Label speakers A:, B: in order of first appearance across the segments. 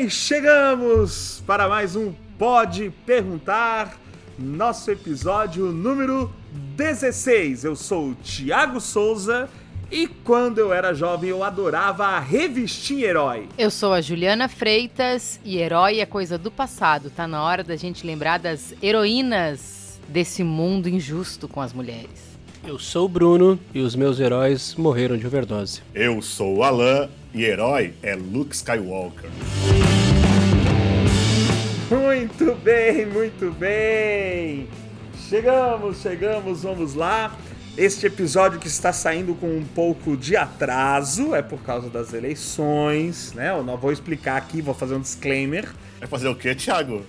A: bem, chegamos para mais um Pode Perguntar, nosso episódio número 16. Eu sou o Thiago Souza e quando eu era jovem eu adorava a revistinha Herói.
B: Eu sou a Juliana Freitas e herói é coisa do passado. Tá na hora da gente lembrar das heroínas desse mundo injusto com as mulheres.
C: Eu sou o Bruno e os meus heróis morreram de overdose.
D: Eu sou o Alan e herói é Luke Skywalker.
A: Muito bem, muito bem. Chegamos, chegamos, vamos lá. Este episódio que está saindo com um pouco de atraso é por causa das eleições, né? Eu não vou explicar aqui, vou fazer um disclaimer.
D: Vai fazer o quê, Thiago?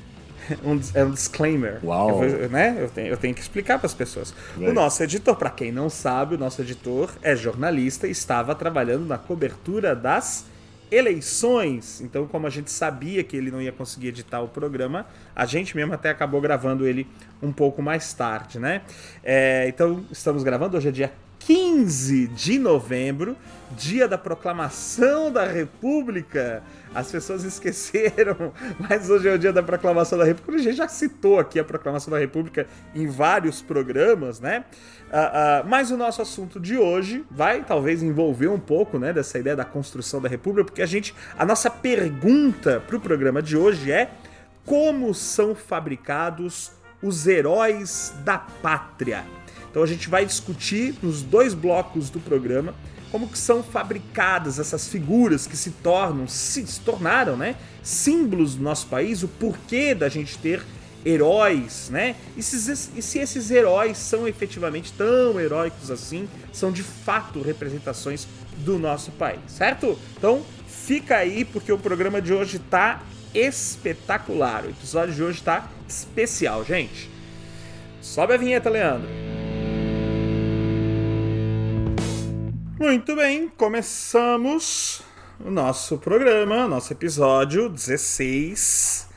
A: um, é um disclaimer.
D: Uau.
A: Eu, né? eu, tenho, eu tenho que explicar para as pessoas. O nosso editor, para quem não sabe, o nosso editor é jornalista e estava trabalhando na cobertura das eleições. Então, como a gente sabia que ele não ia conseguir editar o programa, a gente mesmo até acabou gravando ele um pouco mais tarde, né? É, então, estamos gravando, hoje é dia 15 de novembro, dia da proclamação da República. As pessoas esqueceram, mas hoje é o dia da proclamação da República. A gente já citou aqui a proclamação da República em vários programas, né? Uh, uh, mas o nosso assunto de hoje vai talvez envolver um pouco, né, dessa ideia da construção da República, porque a gente, a nossa pergunta para o programa de hoje é como são fabricados os heróis da pátria? Então a gente vai discutir nos dois blocos do programa como que são fabricadas essas figuras que se tornam, se, se tornaram, né, símbolos do nosso país, o porquê da gente ter heróis, né? E se, e se esses heróis são efetivamente tão heróicos assim, são de fato representações do nosso país, certo? Então fica aí porque o programa de hoje tá espetacular. O episódio de hoje tá especial, gente. Sobe a vinheta, Leandro. Muito bem, começamos o nosso programa, nosso episódio 16.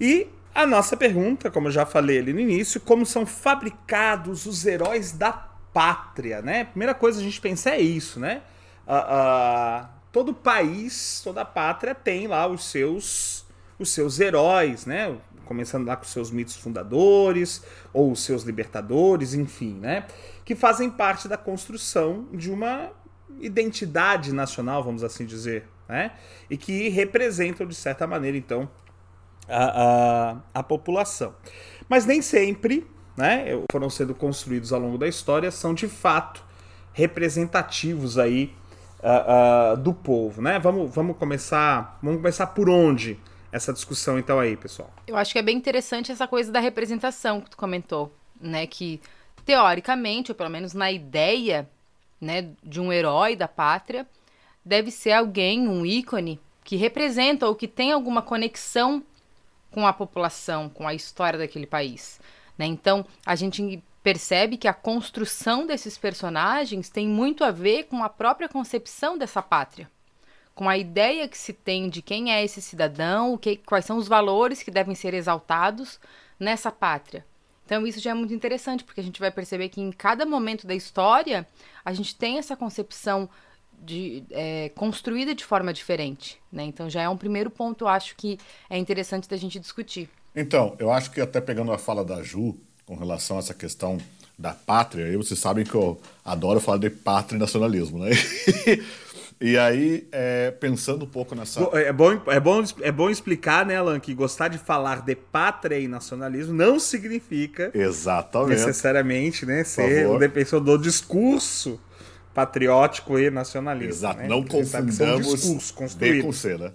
A: E a nossa pergunta, como eu já falei ali no início, como são fabricados os heróis da pátria, né? Primeira coisa a gente pensa é isso, né? Uh, uh, todo país, toda pátria tem lá os seus, os seus heróis, né? Começando lá com os seus mitos fundadores, ou os seus libertadores, enfim, né? Que fazem parte da construção de uma identidade nacional, vamos assim dizer, né? E que representam, de certa maneira, então, a, a, a população. Mas nem sempre, né, foram sendo construídos ao longo da história, são de fato representativos aí uh, uh, do povo, né? Vamos, vamos começar, vamos começar por onde essa discussão então aí, pessoal?
B: Eu acho que é bem interessante essa coisa da representação que tu comentou, né, que teoricamente, ou pelo menos na ideia, né, de um herói da pátria, deve ser alguém, um ícone, que representa ou que tem alguma conexão com a população, com a história daquele país. Né? Então, a gente percebe que a construção desses personagens tem muito a ver com a própria concepção dessa pátria, com a ideia que se tem de quem é esse cidadão, que, quais são os valores que devem ser exaltados nessa pátria. Então isso já é muito interessante, porque a gente vai perceber que em cada momento da história a gente tem essa concepção de, é, construída de forma diferente. Né? Então já é um primeiro ponto, acho que é interessante da gente discutir.
D: Então, eu acho que até pegando a fala da Ju com relação a essa questão da pátria, aí vocês sabem que eu adoro falar de pátria e nacionalismo, né? E aí, é, pensando um pouco nessa.
A: É bom, é, bom, é bom explicar, né, Alan, que gostar de falar de pátria e nacionalismo não significa.
D: Exatamente.
A: Necessariamente, né, ser um defensor do discurso patriótico e nacionalista.
D: Exato,
A: né?
D: não confundamos
A: discurso construído.
D: B com C, né?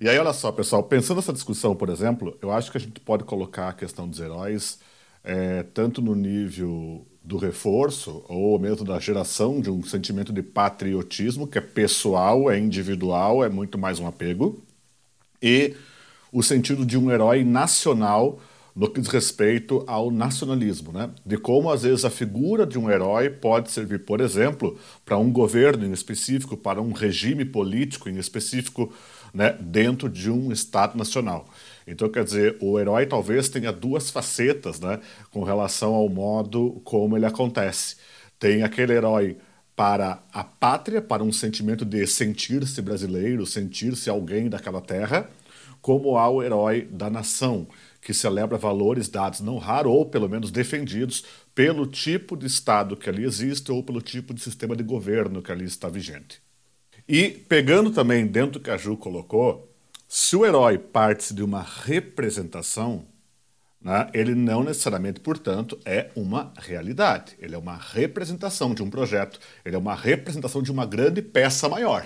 D: E aí, olha só, pessoal, pensando nessa discussão, por exemplo, eu acho que a gente pode colocar a questão dos heróis é, tanto no nível do reforço ou mesmo da geração de um sentimento de patriotismo que é pessoal, é individual, é muito mais um apego, e o sentido de um herói nacional no que diz respeito ao nacionalismo, né? De como às vezes a figura de um herói pode servir, por exemplo, para um governo em específico, para um regime político em específico, né, dentro de um estado nacional. Então, quer dizer, o herói talvez tenha duas facetas né, com relação ao modo como ele acontece. Tem aquele herói para a pátria, para um sentimento de sentir-se brasileiro, sentir-se alguém daquela terra, como há o herói da nação, que celebra valores dados não raro ou pelo menos defendidos pelo tipo de Estado que ali existe ou pelo tipo de sistema de governo que ali está vigente. E pegando também dentro do que a Ju colocou, se o herói parte de uma representação, né, ele não necessariamente, portanto, é uma realidade. Ele é uma representação de um projeto, ele é uma representação de uma grande peça maior.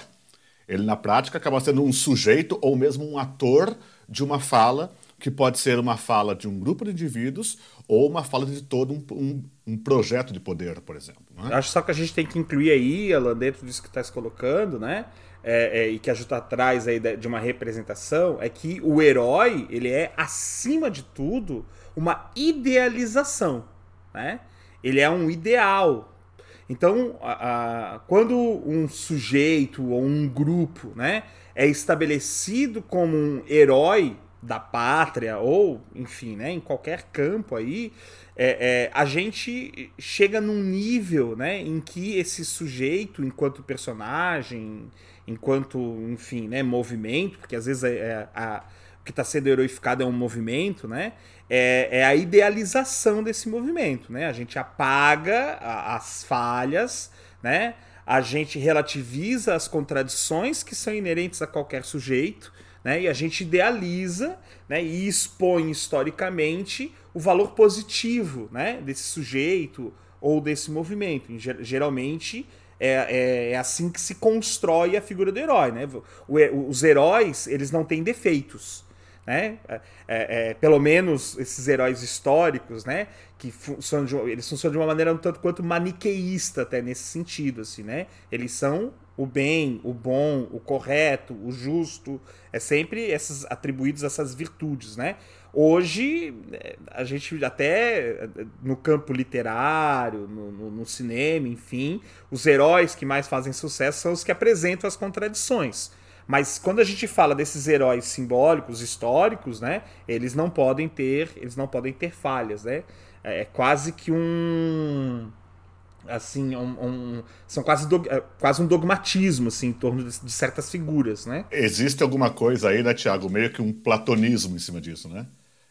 D: Ele, na prática, acaba sendo um sujeito ou mesmo um ator de uma fala que pode ser uma fala de um grupo de indivíduos ou uma fala de todo um, um, um projeto de poder, por exemplo.
A: Né? Acho só que a gente tem que incluir aí, Alan, dentro disso que está se colocando, né? É, é, e que a Juta traz aí de uma representação, é que o herói, ele é, acima de tudo, uma idealização, né? Ele é um ideal. Então, a, a, quando um sujeito ou um grupo, né, é estabelecido como um herói da pátria ou, enfim, né, em qualquer campo aí, é, é, a gente chega num nível, né, em que esse sujeito, enquanto personagem, enquanto, enfim, né, movimento, porque às vezes é, é a, o que está sendo heroificado é um movimento, né, é, é, a idealização desse movimento, né, a gente apaga a, as falhas, né, a gente relativiza as contradições que são inerentes a qualquer sujeito, né? E a gente idealiza né, e expõe historicamente o valor positivo né, desse sujeito ou desse movimento. Geralmente é, é, é, assim que se constrói a figura do herói. Né? os heróis eles não têm defeitos. Né? É, é, é, pelo menos esses heróis históricos, né? Que funcionam de, eles funcionam de uma maneira um tanto quanto maniqueísta até nesse sentido, assim, né? Eles são o bem, o bom, o correto, o justo, é sempre esses atribuídos essas virtudes, né? Hoje a gente até no campo literário, no, no, no, cinema, enfim, os heróis que mais fazem sucesso são os que apresentam as contradições. Mas quando a gente fala desses heróis simbólicos, históricos, né? Eles não podem ter, eles não podem ter falhas, né? É quase que um assim, um, um, são quase, do, é, quase um dogmatismo, assim, em torno de, de, certas figuras, né?
D: Existe alguma coisa aí, né, Tiago, meio que um platonismo em cima disso, né?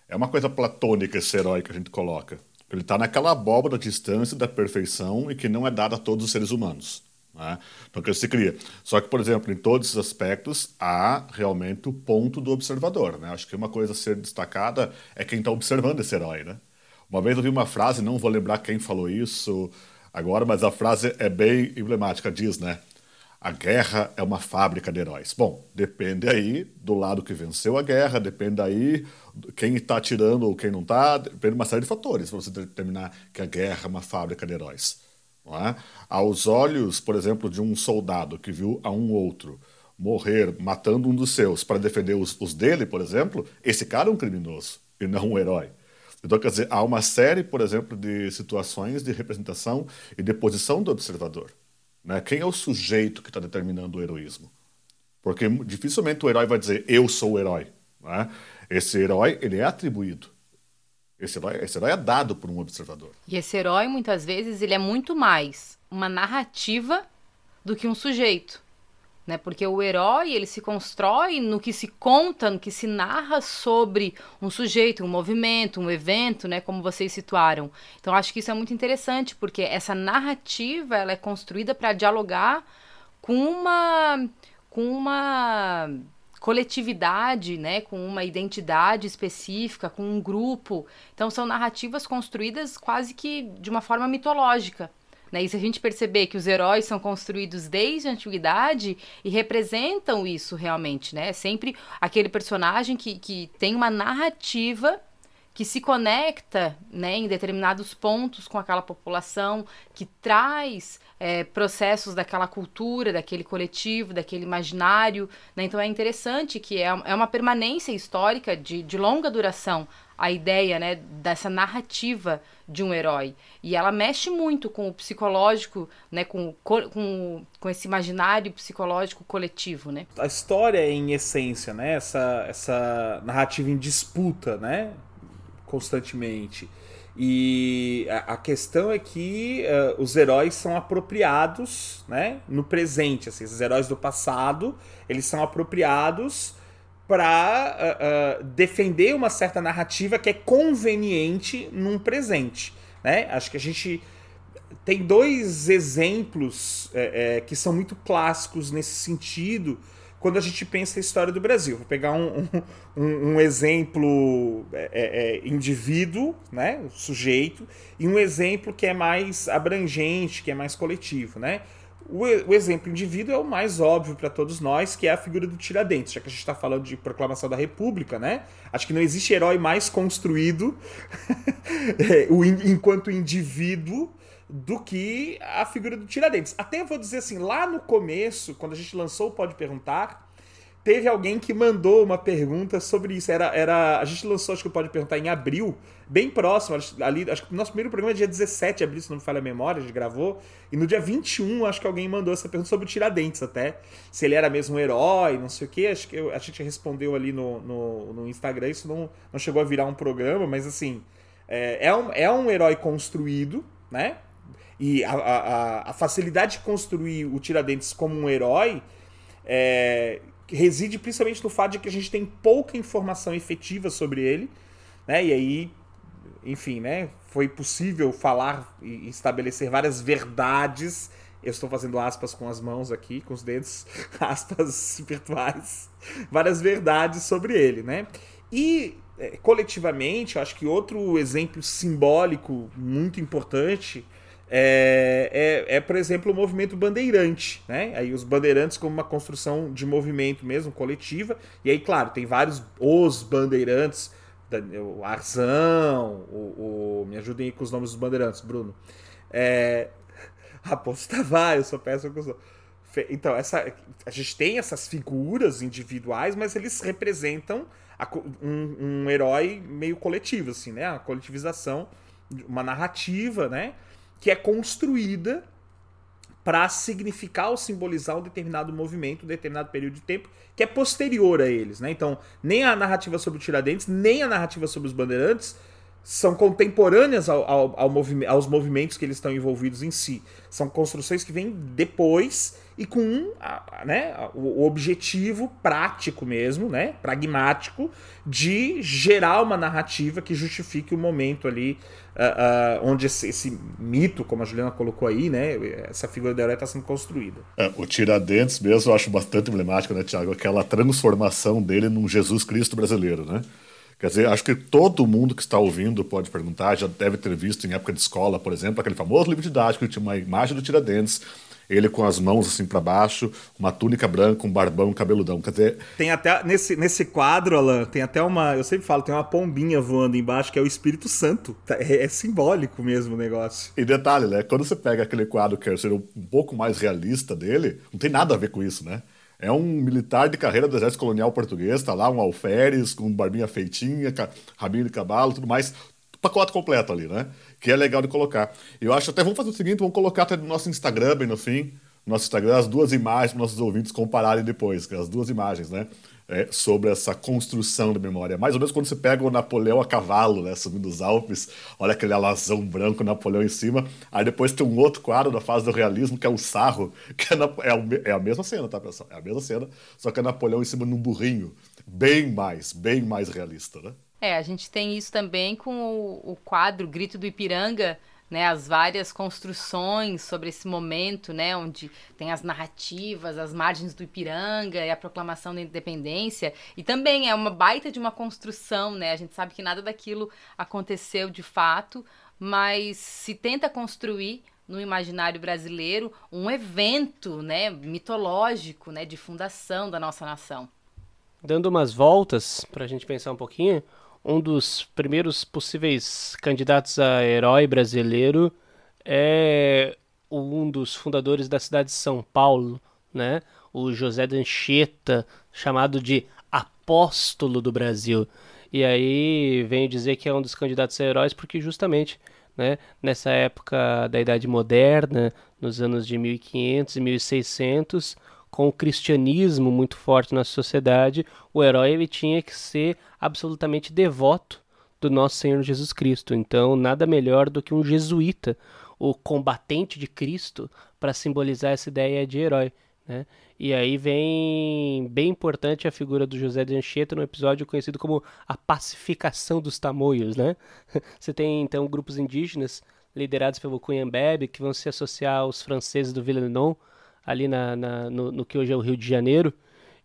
D: É uma coisa platônica esse herói que a gente coloca. Ele está naquela abóbora distância da perfeição e que não é dada a todos os seres humanos. Né? Que ele se cria. Só que, por exemplo, em todos esses aspectos, há realmente o ponto do observador. Né? Acho que uma coisa a ser destacada é quem está observando esse herói. Né? Uma vez eu vi uma frase, não vou lembrar quem falou isso, agora, mas a frase é bem emblemática, diz, né? A guerra é uma fábrica de heróis. Bom, depende aí do lado que venceu a guerra, depende aí quem está tirando ou quem não está, depende de uma série de fatores para você determinar que a guerra é uma fábrica de heróis. É? Aos olhos, por exemplo, de um soldado que viu a um outro morrer matando um dos seus para defender os, os dele, por exemplo, esse cara é um criminoso e não um herói. Então, quer dizer, há uma série, por exemplo, de situações de representação e de posição do observador. Né? Quem é o sujeito que está determinando o heroísmo? Porque dificilmente o herói vai dizer, eu sou o herói. Né? Esse herói, ele é atribuído. Esse herói, esse herói é dado por um observador.
B: E esse herói, muitas vezes, ele é muito mais uma narrativa do que um sujeito né? Porque o herói ele se constrói no que se conta, no que se narra sobre um sujeito, um movimento, um evento, né? Como vocês situaram. Então acho que isso é muito interessante porque essa narrativa ela é construída para dialogar com uma com uma coletividade, né, com uma identidade específica, com um grupo. Então são narrativas construídas quase que de uma forma mitológica. Né? E se a gente perceber que os heróis são construídos desde a antiguidade e representam isso realmente, né? É sempre aquele personagem que, que tem uma narrativa que se conecta né, em determinados pontos com aquela população, que traz é, processos daquela cultura, daquele coletivo, daquele imaginário. Né? Então é interessante que é, é uma permanência histórica de, de longa duração a ideia né, dessa narrativa de um herói. E ela mexe muito com o psicológico, né, com, com, com esse imaginário psicológico coletivo. Né?
A: A história é, em essência, né, essa, essa narrativa em disputa né, constantemente. E a, questão é que uh, os heróis são apropriados né, no presente. Assim, esses heróis do passado eles são apropriados para uh, uh, defender uma certa narrativa que é conveniente num presente. Né? Acho que a gente tem dois exemplos é, é, que são muito clássicos nesse sentido quando a gente pensa a história do Brasil. Vou pegar um, um, um exemplo é, é, é, indivíduo, né, sujeito, e um exemplo que é mais abrangente, que é mais coletivo. Né? O, o exemplo indivíduo é o mais óbvio para todos nós, que é a figura do Tiradentes, já que a gente está falando de proclamação da República, né? Acho que não existe herói mais construído enquanto indivíduo do que a figura do Tiradentes. Até eu vou dizer assim, lá no começo, quando a gente lançou o Pode Perguntar, teve alguém que mandou uma pergunta sobre isso. Era, era, a gente lançou, acho que Pode Perguntar em abril, bem próximo, ali, acho que o nosso primeiro programa é dia 17 de abril, se não me falha a memória, a gente gravou, e no dia 21, acho que alguém mandou essa pergunta sobre o Tiradentes até, se ele era mesmo um herói, não sei o que, acho que eu, a gente respondeu ali no, no, no Instagram, isso não, não chegou a virar um programa, mas assim, é, é, um, é um herói construído, né, e a, a, a facilidade de construir o Tiradentes como um herói é, reside principalmente no fato de que a gente tem pouca informação efetiva sobre ele, né? E aí, enfim, né? Foi possível falar e estabelecer várias verdades. Eu estou fazendo aspas com as mãos aqui, com os dedos, aspas virtuais, várias verdades sobre ele, né? E é, coletivamente, eu acho que outro exemplo simbólico muito importante é, é, é, por exemplo, o movimento bandeirante, né? Aí os bandeirantes como uma construção de movimento mesmo, coletiva. E aí, claro, tem vários os bandeirantes, o Arzão, o, o me ajudem aí com os nomes dos bandeirantes, Bruno. É, Raposo Tavares, eu sou péssimo com os Então, essa, a gente tem essas figuras individuais, mas eles representam a, um, um herói meio coletivo, assim, né? A coletivização, uma narrativa, né? Que é construída para significar ou simbolizar um determinado movimento, um determinado período de tempo que é posterior a eles, né? Então, nem a narrativa sobre o Tiradentes, nem a narrativa sobre os Bandeirantes são contemporâneas ao, ao, ao aos movimentos que eles estão envolvidos em si. São construções que vêm depois e com né, o objetivo prático mesmo, né, pragmático, de gerar uma narrativa que justifique o momento ali uh, uh, onde esse, esse, mito, como a Juliana colocou aí, né, essa figura da está sendo construída.
D: É, o Tiradentes mesmo eu acho bastante emblemático, né, Tiago? Aquela transformação dele num Jesus Cristo brasileiro, né? Quer dizer, acho que todo mundo que está ouvindo pode perguntar, já deve ter visto em época de escola, por exemplo, aquele famoso livro didático que tinha uma imagem do Tiradentes ele com as mãos assim para baixo, uma túnica branca, um barbão, um cabeludão. Quer dizer.
A: Tem até. Nesse, nesse quadro, Alan, tem até uma. Eu sempre falo, tem uma pombinha voando embaixo que é o Espírito Santo. Tá, é, é simbólico mesmo o negócio.
D: E detalhe, né? Quando você pega aquele quadro que é ser um pouco mais realista dele, não tem nada a ver com isso, né? É um militar de carreira do exército colonial português, tá lá um alferes, com barbinha feitinha, rabinho de cavalo, tudo mais, pacote completo ali, né? Que é legal de colocar. Eu acho até, vamos fazer o seguinte, vamos colocar até no nosso Instagram bem no fim, no nosso Instagram, as duas imagens para nossos ouvintes compararem depois, as duas imagens, né? É, sobre essa construção de memória. Mais ou menos quando você pega o Napoleão a cavalo, né, subindo os Alpes, olha aquele alazão branco, Napoleão em cima, aí depois tem um outro quadro da fase do realismo, que é o Sarro, que é, na, é, é, a mesma cena, tá, pessoal? É a mesma cena, só que é Napoleão em cima num burrinho, bem mais, bem mais realista, né?
B: É, a gente tem isso também com o, o quadro Grito do Ipiranga, né, as várias construções sobre esse momento, né, onde tem as narrativas, as margens do Ipiranga e a proclamação da independência, e também é uma baita de uma construção, né? A gente sabe que nada daquilo aconteceu de fato, mas se tenta construir no imaginário brasileiro um evento, né, mitológico, né, de fundação da nossa nação.
C: Dando umas voltas para a gente pensar um pouquinho, um dos primeiros possíveis candidatos a herói brasileiro é um dos fundadores da cidade de São Paulo, né? O José Dancheta, chamado de apóstolo do Brasil. E aí vem dizer que é um dos candidatos a heróis porque justamente né, nessa época da Idade Moderna, nos anos de 1500 e 1600, com o cristianismo muito forte na sociedade, o herói ele tinha que ser absolutamente devoto do nosso Senhor Jesus Cristo. Então, nada melhor do que um jesuíta, o combatente de Cristo, para simbolizar essa ideia de herói. Né? E aí vem bem importante a figura do José de Anchieta no episódio conhecido como a pacificação dos tamoios. Né? Você tem então grupos indígenas liderados pelo Cunhambebe que vão se associar aos franceses do Villeneuve ali na, na no, no, que hoje é o Rio de Janeiro.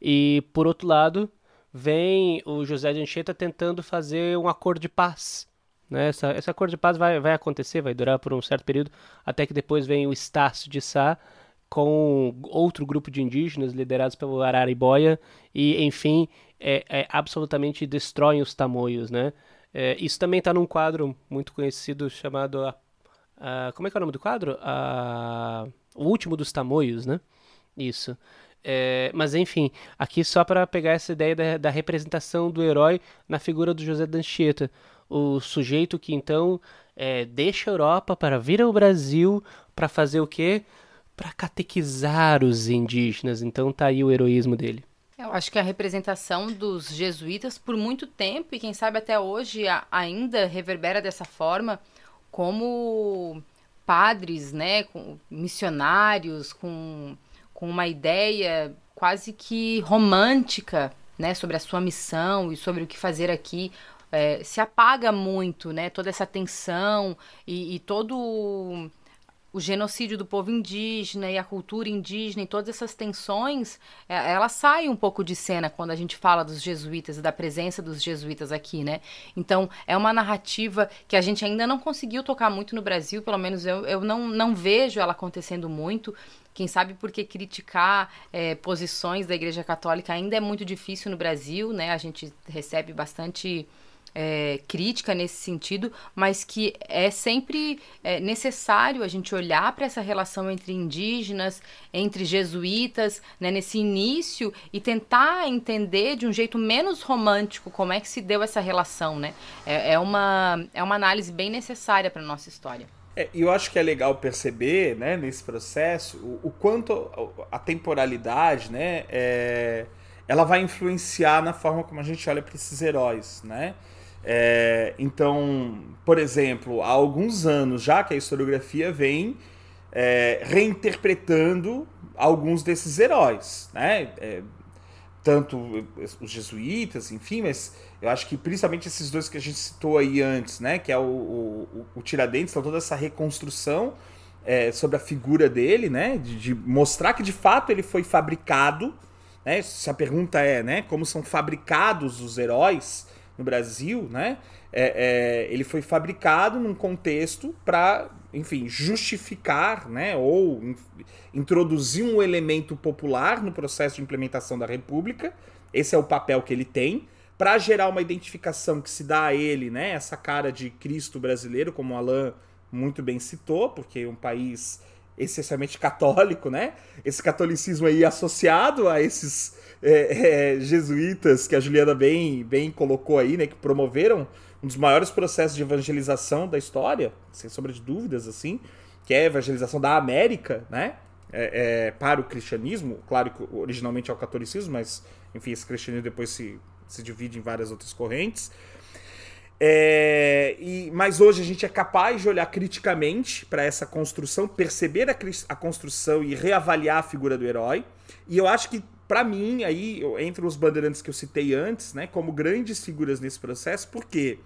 C: E por outro lado, vem o José de Anchieta tentando fazer um acordo de paz. Né? Essa, esse acordo de paz vai, vai acontecer, vai durar por um certo período, até que depois vem o Estácio de Sá com outro grupo de indígenas liderados pelo Araribóia e, enfim, é, é, absolutamente destroem os tamoios, né? É, isso também está num quadro muito conhecido chamado a, a, como é que é o nome do quadro? A, o último dos tamoios, né? Isso. É, mas enfim, aqui só para pegar essa ideia da, da, representação do herói na figura do José Danchieta, o sujeito que então é, deixa a Europa para vir ao Brasil para fazer o quê? Para catequizar os indígenas. Então tá aí o heroísmo dele.
B: Eu acho que a representação dos jesuítas por muito tempo e quem sabe até hoje ainda reverbera dessa forma como padres, né, com missionários, com, com uma ideia quase que romântica, né, sobre a sua missão e sobre o que fazer aqui. É, se apaga muito, né, toda essa tensão e, e todo o genocídio do povo indígena e a cultura indígena e todas essas tensões, é, ela sai um pouco de cena quando a gente fala dos jesuítas e da presença dos jesuítas aqui, né? Então, é uma narrativa que a gente ainda não conseguiu tocar muito no Brasil, pelo menos eu, eu não, não vejo ela acontecendo muito. Quem sabe porque criticar é, posições da Igreja Católica ainda é muito difícil no Brasil, né? A gente recebe bastante é, crítica nesse sentido, mas que é sempre é, necessário a gente olhar para essa relação entre indígenas, entre jesuítas, né, nesse início e tentar entender de um jeito menos romântico como é que se deu essa relação, né? É, é uma, é uma análise bem necessária para nossa história.
A: É, eu acho que é legal perceber, né, nesse processo, o, o quanto a temporalidade, né, é, ela vai influenciar na forma como a gente olha para esses heróis, né? É, então, por exemplo, há alguns anos já que a historiografia vem é, reinterpretando alguns desses heróis, né? É, tanto os jesuítas, enfim, mas eu acho que principalmente esses dois que a gente citou aí antes, né? Que é o, o, o Tiradentes, então toda essa reconstrução é, sobre a figura dele, né? De, de, mostrar que de fato ele foi fabricado, né? Se a pergunta é, né? Como são fabricados os heróis? No Brasil, né? É, é, ele foi fabricado num contexto para, enfim, justificar, né? Ou introduzir um elemento popular no processo de implementação da República. Esse é o papel que ele tem para gerar uma identificação que se dá a ele, né? Essa cara de Cristo brasileiro, como o Alain muito bem citou, porque é um país essencialmente católico, né? Esse catolicismo aí associado a esses é, é, jesuítas que a Juliana bem, bem colocou aí, né? Que promoveram um dos maiores processos de evangelização da história, sem sombra de dúvidas, assim, que é a evangelização da América, né? É, é, para o cristianismo, claro que originalmente é o catolicismo, mas enfim, esse cristianismo depois se, se divide em várias outras correntes. É, e, mas hoje a gente é capaz de olhar criticamente para essa construção, perceber a, a, construção e reavaliar a figura do herói. E eu acho que para mim, aí, entre os bandeirantes que eu citei antes, né, como grandes figuras nesse processo, por quê?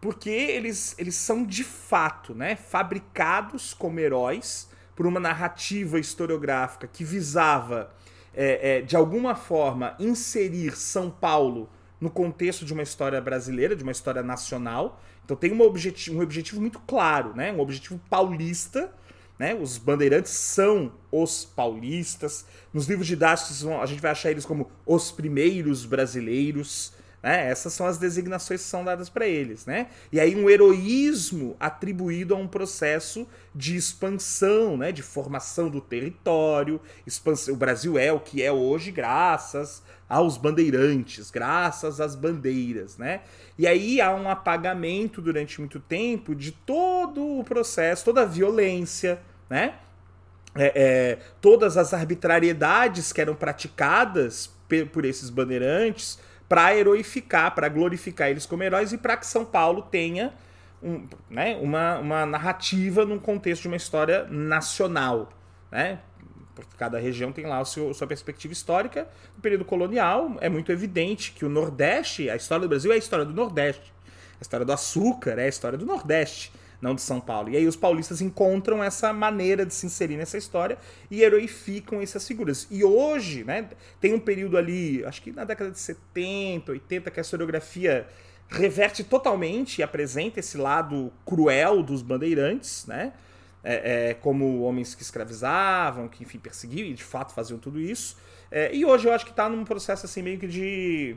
A: Porque eles, eles são de fato né, fabricados como heróis por uma narrativa historiográfica que visava, é, é, de alguma forma, inserir São Paulo no contexto de uma história brasileira, de uma história nacional. Então tem um objetivo, um objetivo muito claro, né? um objetivo paulista né? Os bandeirantes são os paulistas. Nos livros didáticos a gente vai achar eles como os primeiros brasileiros. Né? Essas são as designações que são dadas para eles. Né? E aí um heroísmo atribuído a um processo de expansão, né? de formação do território. Expansão. O Brasil é o que é hoje graças aos bandeirantes, graças às bandeiras, né? E aí há um apagamento durante muito tempo de todo o processo, toda a violência, né? É, é, todas as arbitrariedades que eram praticadas por esses bandeirantes para heroificar, para glorificar eles como heróis e para que São Paulo tenha um, né, uma, uma narrativa num contexto de uma história nacional, né? Porque cada região tem lá a sua perspectiva histórica. No período colonial, é muito evidente que o Nordeste, a história do Brasil é a história do Nordeste. A história do açúcar é a história do Nordeste não de São Paulo. E aí os paulistas encontram essa maneira de se inserir nessa história e heroificam essas figuras. E hoje, né, tem um período ali, acho que na década de 70, 80, que a historiografia reverte totalmente e apresenta esse lado cruel dos bandeirantes, né? É, é, como homens que escravizavam, que enfim perseguiam e de fato faziam tudo isso. É, e hoje eu acho que está num processo assim meio que de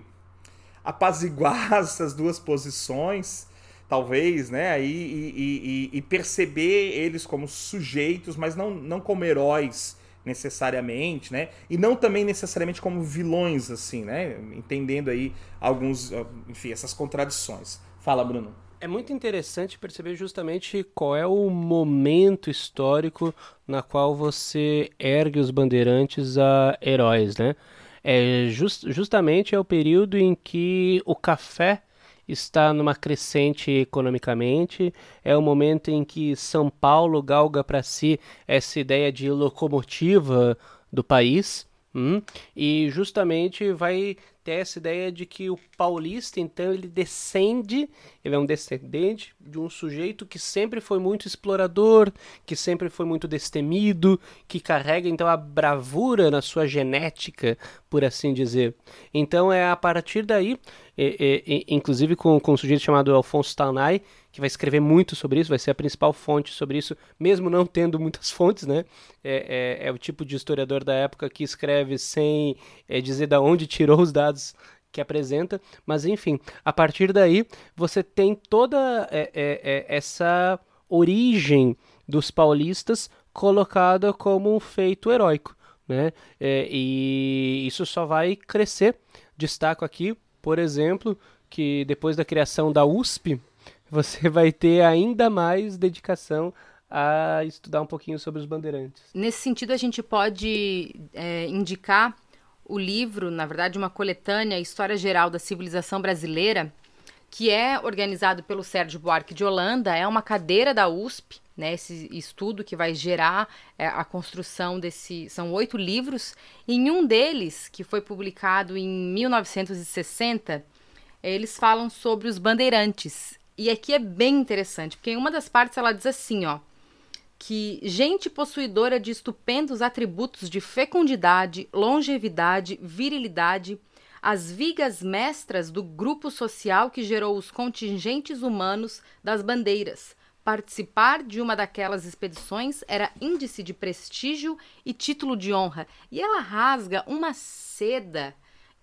A: apaziguar essas duas posições talvez, né? Aí, e, e, e, perceber eles como sujeitos, mas não, não como heróis necessariamente, né? E não também necessariamente como vilões, assim, né? Entendendo aí alguns, enfim, essas contradições. Fala, Bruno.
C: É muito interessante perceber justamente qual é o momento histórico na qual você ergue os bandeirantes a heróis, né? É just, justamente é o período em que o café está numa crescente economicamente, é o momento em que São Paulo galga para si essa ideia de locomotiva do país. Hum, e justamente vai ter essa ideia de que o paulista, então, ele descende, ele é um descendente de um sujeito que sempre foi muito explorador, que sempre foi muito destemido, que carrega, então, a bravura na sua genética, por assim dizer. Então, é a partir daí, e, e, inclusive com, com um sujeito chamado Alfonso Taunay, que vai escrever muito sobre isso, vai ser a principal fonte sobre isso, mesmo não tendo muitas fontes, né? É, é, é o tipo de historiador da época que escreve sem é, dizer de onde tirou os dados que apresenta, mas enfim, a partir daí você tem toda é, é, é, essa origem dos paulistas colocada como um feito heróico, né? E isso só vai crescer. Destaco aqui, por exemplo, que depois da criação da USP, você vai ter ainda mais dedicação a estudar um pouquinho sobre os bandeirantes.
B: Nesse sentido, a gente pode é, indicar o livro, na verdade, uma coletânea História Geral da Civilização Brasileira, que é organizado pelo Sérgio Buarque de Holanda, é uma cadeira da USP, né, esse estudo que vai gerar é, a construção desse. São oito livros. Em um deles, que foi publicado em 1960, eles falam sobre os bandeirantes. E aqui é bem interessante, porque em uma das partes ela diz assim, ó que gente possuidora de estupendos atributos de fecundidade, longevidade, virilidade, as vigas mestras do grupo social que gerou os contingentes humanos das bandeiras. Participar de uma daquelas expedições era índice de prestígio e título de honra. E ela rasga uma seda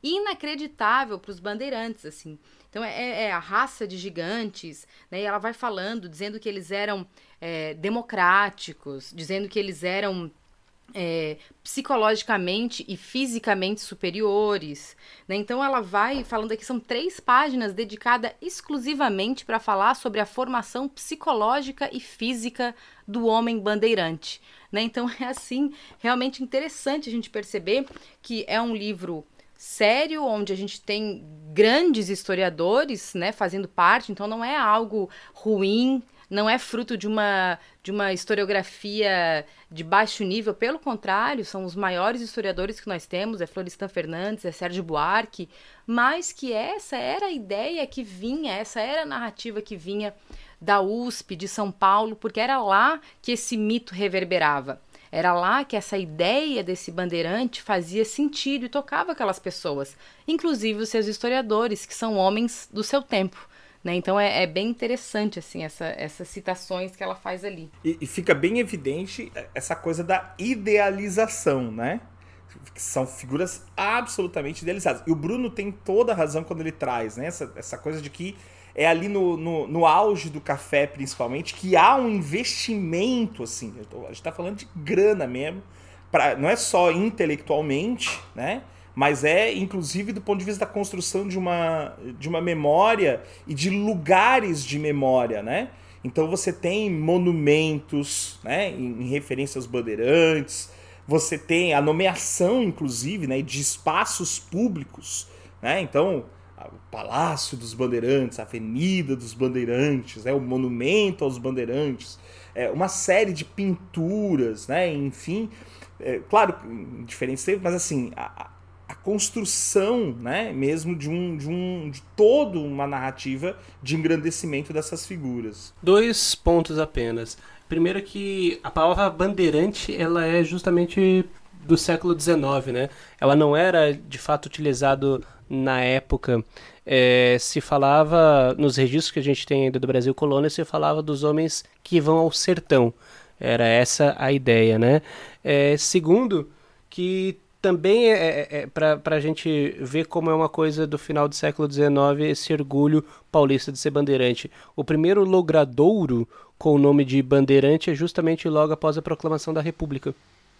B: inacreditável para os bandeirantes, assim. Então é, é, a raça de gigantes, né? E ela vai falando, dizendo que eles eram é, democráticos, dizendo que eles eram é, psicologicamente e fisicamente superiores. Né? Então ela vai falando aqui, são três páginas dedicadas exclusivamente para falar sobre a formação psicológica e física do homem bandeirante. Né? Então é assim, realmente interessante a gente perceber que é um livro sério, onde a gente tem grandes historiadores né, fazendo parte, então não é algo ruim, não é fruto de uma, de uma historiografia de baixo nível, pelo contrário, são os maiores historiadores que nós temos, é Florestan Fernandes, é Sérgio Buarque, mas que essa era a ideia que vinha, essa era a narrativa que vinha da USP, de São Paulo, porque era lá que esse mito reverberava. Era lá que essa ideia desse bandeirante fazia sentido e tocava aquelas pessoas, inclusive os seus historiadores, que são homens do seu tempo. Né? Então é, é, bem interessante assim essa, essas citações que ela faz ali.
A: E, e, fica bem evidente essa coisa da idealização, né? São figuras absolutamente idealizadas. E o Bruno tem toda a razão quando ele traz né? essa, essa coisa de que é ali no, no, no auge do café, principalmente, que há um investimento, assim. Tô, a gente está falando de grana mesmo. Pra, não é só intelectualmente, né? mas é inclusive do ponto de vista da construção de uma, de uma memória e de lugares de memória, né? Então você tem monumentos, né, em, em referência aos bandeirantes, você tem a nomeação, inclusive, né, de espaços públicos, né? Então o Palácio dos Bandeirantes, a Avenida dos Bandeirantes, né, o Monumento aos Bandeirantes, é, uma série de pinturas, né, enfim, é, claro, em diferentes tempos, mas assim, a, a, construção, né, mesmo de um, de um, de toda uma narrativa de engrandecimento dessas figuras.
C: Dois pontos apenas. Primeiro que a palavra bandeirante, ela é justamente do século XIX, né? Ela não era de fato utilizado na época. É, se falava nos registros que a gente tem ainda do Brasil colônia, se falava dos homens que vão ao sertão. Era essa a ideia, né? É, segundo, que também é, é, é para a gente ver como é uma coisa do final do século XIX esse orgulho paulista de ser bandeirante. O primeiro logradouro com o nome de bandeirante é justamente logo após a proclamação da República.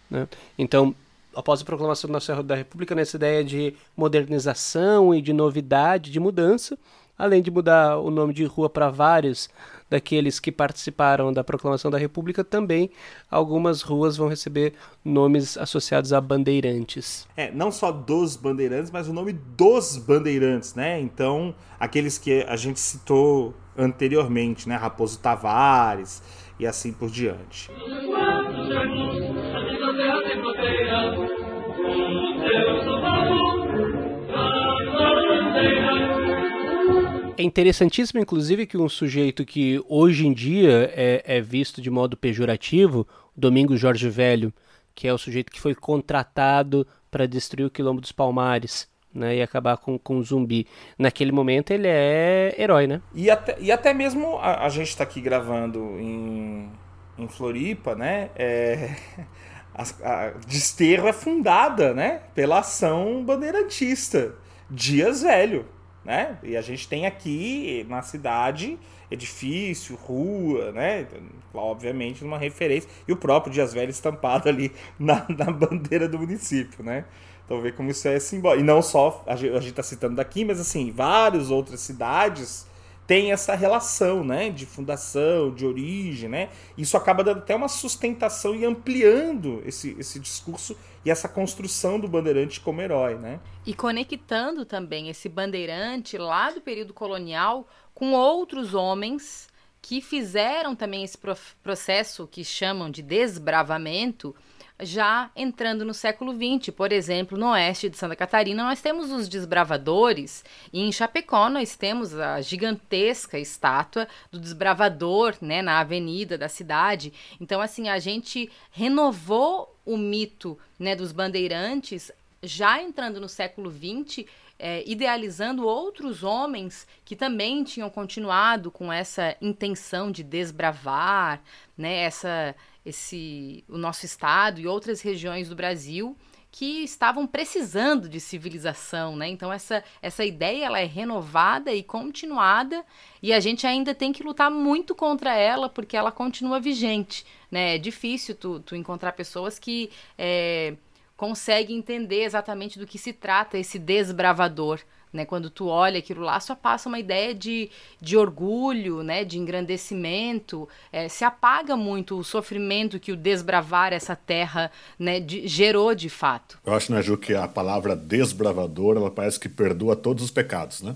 C: Né? Então, após a proclamação da República, nessa ideia de modernização e de novidade, de mudança, além de mudar o nome de rua para vários daqueles que participaram da proclamação da República, também algumas ruas vão receber nomes associados a bandeirantes.
A: É, não só dos bandeirantes, mas o nome dos bandeirantes, né? Então, aqueles que a gente citou anteriormente, né? Raposo Tavares e assim por diante.
C: É interessantíssimo, inclusive, que um sujeito que hoje em dia é, é visto de modo pejorativo, Domingos Jorge Velho, que é o sujeito que foi contratado para destruir o Quilombo dos Palmares, né, e acabar com, com um zumbi. Naquele momento ele é herói, né?
A: E até, e até mesmo a, a gente está aqui gravando em, em Floripa, né? É, a, a Desterro é fundada, né? Pela ação bandeirantista. Dias Velho né? E a gente tem aqui na cidade edifício, rua, né? Obviamente uma referência. E o próprio Dias Velho estampado ali na, na bandeira do município, né? Então vê como isso é simbólico. E não só a gente está citando daqui, mas assim, várias outras cidades tem essa relação, né, de fundação, de origem, né? Isso acaba dando até uma sustentação e ampliando esse, esse discurso e essa construção do bandeirante como herói, né?
B: E conectando também esse bandeirante lá do período colonial com outros homens que fizeram também esse processo que chamam de desbravamento já entrando no século XX. Por exemplo, no oeste de Santa Catarina, nós temos os desbravadores, e em Chapecó nós temos a gigantesca estátua do desbravador né, na avenida da cidade. Então, assim, a gente renovou o mito né, dos bandeirantes já entrando no século XX é, idealizando outros homens que também tinham continuado com essa intenção de desbravar, né, essa, esse, o nosso estado e outras regiões do Brasil que estavam precisando de civilização, né? Então essa, essa ideia ela é renovada e continuada e a gente ainda tem que lutar muito contra ela porque ela continua vigente, né? É difícil tu, tu encontrar pessoas que é, consegue entender exatamente do que se trata esse desbravador. Né, quando tu olha aquilo lá, só passa uma ideia de, de orgulho, né, de engrandecimento, é, se apaga muito o sofrimento que o desbravar essa terra né, de, gerou de fato.
D: Eu acho, né, Ju, que a palavra desbravador, ela parece que perdoa todos os pecados, né?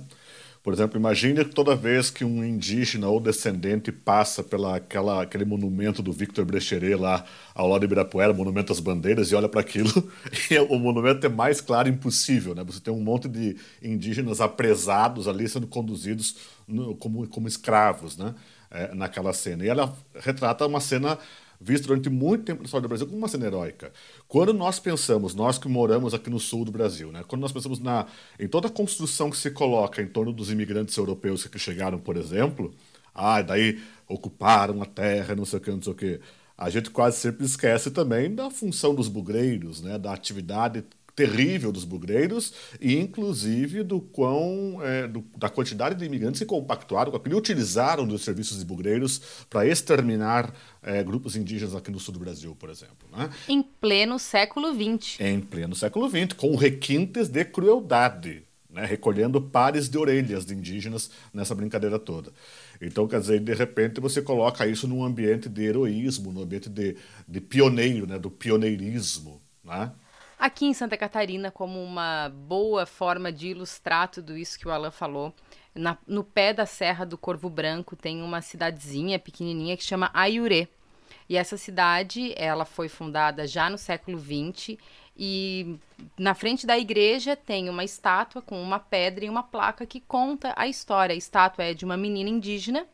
D: Por exemplo, imagine toda vez que um indígena ou descendente passa pela aquela, aquele monumento do Victor Brecheret lá ao lado de Ibirapuera, Monumento às Bandeiras, e olha para aquilo, o monumento é mais claro impossível, né? Você tem um monte de indígenas apresados ali sendo conduzidos no, como, como escravos, né? É, naquela cena. E ela retrata uma cena visto durante muito tempo na história do Brasil como uma cena heróica. Quando nós pensamos, nós que moramos aqui no sul do Brasil, né, quando nós pensamos na, em toda a construção que se coloca em torno dos imigrantes europeus que chegaram, por exemplo, ah, daí ocuparam a terra, não sei o que, não sei o que. A gente quase sempre esquece também da função dos bugreiros, né, da atividade terrível dos bugreiros e inclusive do quão é, do, da quantidade de imigrantes que compactuaram com aquilo e utilizaram dos serviços de bugreiros para exterminar é, grupos indígenas aqui no sul do Brasil, por exemplo. Né?
B: Em pleno século XX.
D: Em pleno século XX, com requintes de crueldade. Né, recolhendo pares de orelhas de indígenas nessa brincadeira toda. Então, quer dizer, de repente você coloca isso num ambiente de heroísmo, num ambiente de, de pioneiro, né, do pioneirismo. Né?
B: Aqui em Santa Catarina, como uma boa forma de ilustrar tudo isso que o Alan falou, na, no pé da Serra do Corvo Branco tem uma cidadezinha pequenininha que chama Aiurê. E essa cidade, ela foi fundada já no século XX e na frente da igreja tem uma estátua com uma pedra e uma placa que conta a história. A estátua é de uma menina indígena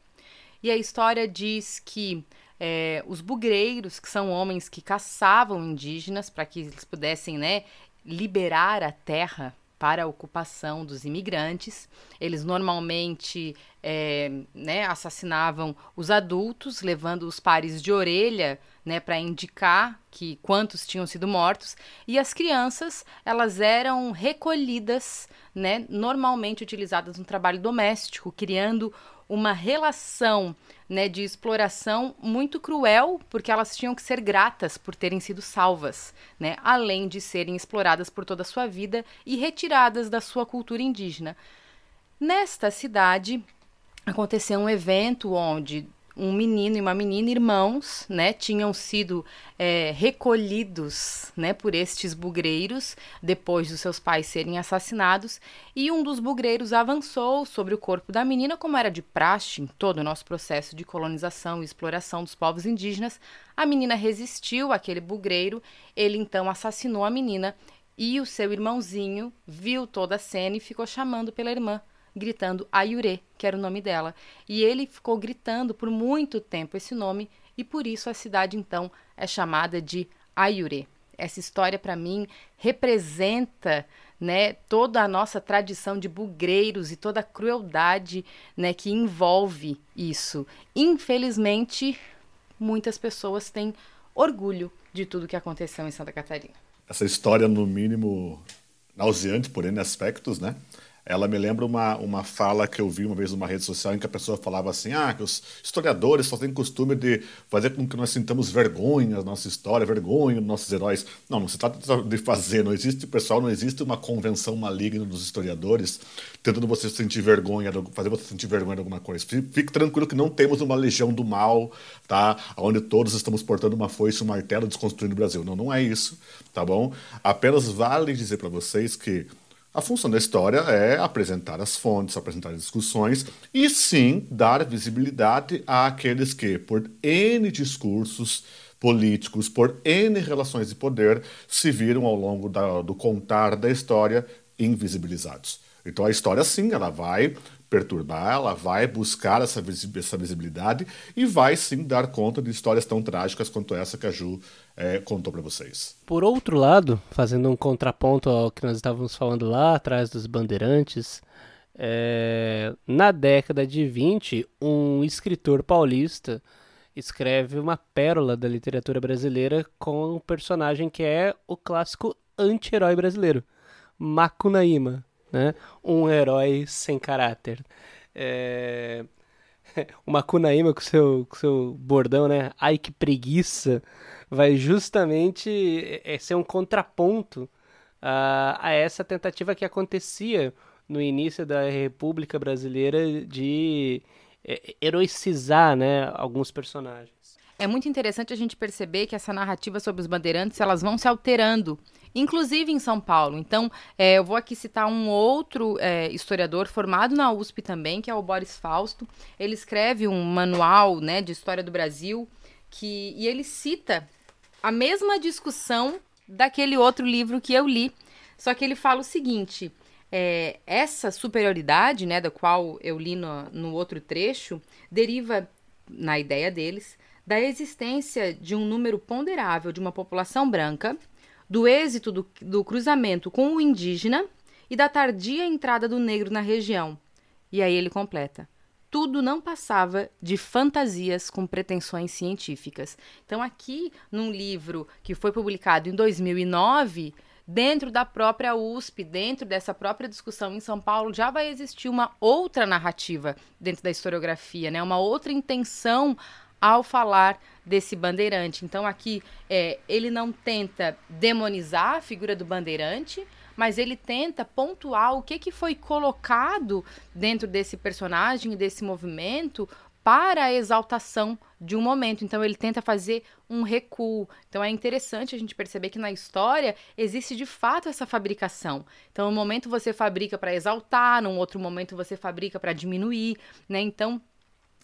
B: e a história diz que é, os bugreiros, que são homens que caçavam indígenas para que eles pudessem né, liberar a terra para a ocupação dos imigrantes. Eles normalmente é, né, assassinavam os adultos, levando os pares de orelha né, para indicar que quantos tinham sido mortos. E as crianças elas eram recolhidas, né, normalmente utilizadas no trabalho doméstico, criando uma relação né, de exploração muito cruel, porque elas tinham que ser gratas por terem sido salvas, né, além de serem exploradas por toda a sua vida e retiradas da sua cultura indígena. Nesta cidade aconteceu um evento onde um menino e uma menina, irmãos, né, tinham sido é, recolhidos, né, por estes bugreiros depois dos seus pais serem assassinados, e um dos bugreiros avançou sobre o corpo da menina, como era de praxe em todo o nosso processo de colonização e exploração dos povos indígenas. A menina resistiu àquele bugreiro, ele então assassinou a menina e o seu irmãozinho viu toda a cena e ficou chamando pela irmã gritando Ayure, que era o nome dela. E ele ficou gritando por muito tempo esse nome e por isso a cidade então é chamada de Ayure. Essa história para mim representa, né, toda a nossa tradição de bugreiros e toda a crueldade, né, que envolve isso. Infelizmente, muitas pessoas têm orgulho de tudo que aconteceu em Santa Catarina.
D: Essa história, no mínimo, nauseante por N aspectos, né? Ela me lembra uma, uma fala que eu vi uma vez numa rede social em que a pessoa falava assim: ah, que os historiadores só têm costume de fazer com que nós sintamos vergonha da nossa história, vergonha dos nossos heróis. Não, não se trata de fazer, não existe, pessoal, não existe uma convenção maligna dos historiadores tentando você sentir vergonha, fazer você sentir vergonha de alguma coisa. Fique tranquilo que não temos uma legião do mal, tá? Onde todos estamos portando uma foice, um martelo desconstruindo o Brasil. Não, não é isso, tá bom? Apenas vale dizer para vocês que a função da história é apresentar as fontes, apresentar as discussões e sim dar visibilidade àqueles que, por N discursos políticos, por N relações de poder, se viram ao longo da, do contar da história invisibilizados. Então a história sim, ela vai perturbar, ela vai buscar essa, visibilidade e vai sim dar conta de histórias tão trágicas quanto essa que a Ju é, contou para vocês.
C: Por outro lado, fazendo um contraponto ao que nós estávamos falando lá atrás dos bandeirantes, é, na década de 20, um escritor paulista escreve uma pérola da literatura brasileira com um personagem que é o clássico anti-herói brasileiro, Macunaíma, né? um herói sem caráter. É... O Macunaíma com seu, com seu bordão, né? Ai que preguiça vai justamente é, ser um contraponto a, a essa tentativa que acontecia no início da República Brasileira de é, heroicizar né, alguns personagens.
B: É muito interessante a gente perceber que essa narrativa sobre os bandeirantes elas vão se alterando, inclusive em São Paulo. Então, é, eu vou aqui citar um outro é, historiador formado na USP também, que é o Boris Fausto. Ele escreve um manual né, de história do Brasil que, e ele cita a mesma discussão daquele outro livro que eu li. Só que ele fala o seguinte: é, essa superioridade, né, da qual eu li no, no outro trecho, deriva, na ideia deles, da existência de um número ponderável de uma população branca, do êxito do, do cruzamento com o indígena e da tardia entrada do negro na região. E aí ele completa tudo não passava de fantasias com pretensões científicas. Então, aqui, num livro que foi publicado em 2009, dentro da própria USP, dentro dessa própria discussão em São Paulo, já vai existir uma outra narrativa dentro da historiografia, né? uma outra intenção ao falar desse bandeirante. Então, aqui, é, ele não tenta demonizar a figura do bandeirante, mas ele tenta pontuar o que, que foi colocado dentro desse personagem, desse movimento, para a exaltação de um momento. Então ele tenta fazer um recuo. Então é interessante a gente perceber que na história existe de fato essa fabricação. Então, um momento você fabrica para exaltar, num outro momento você fabrica para diminuir, né? Então,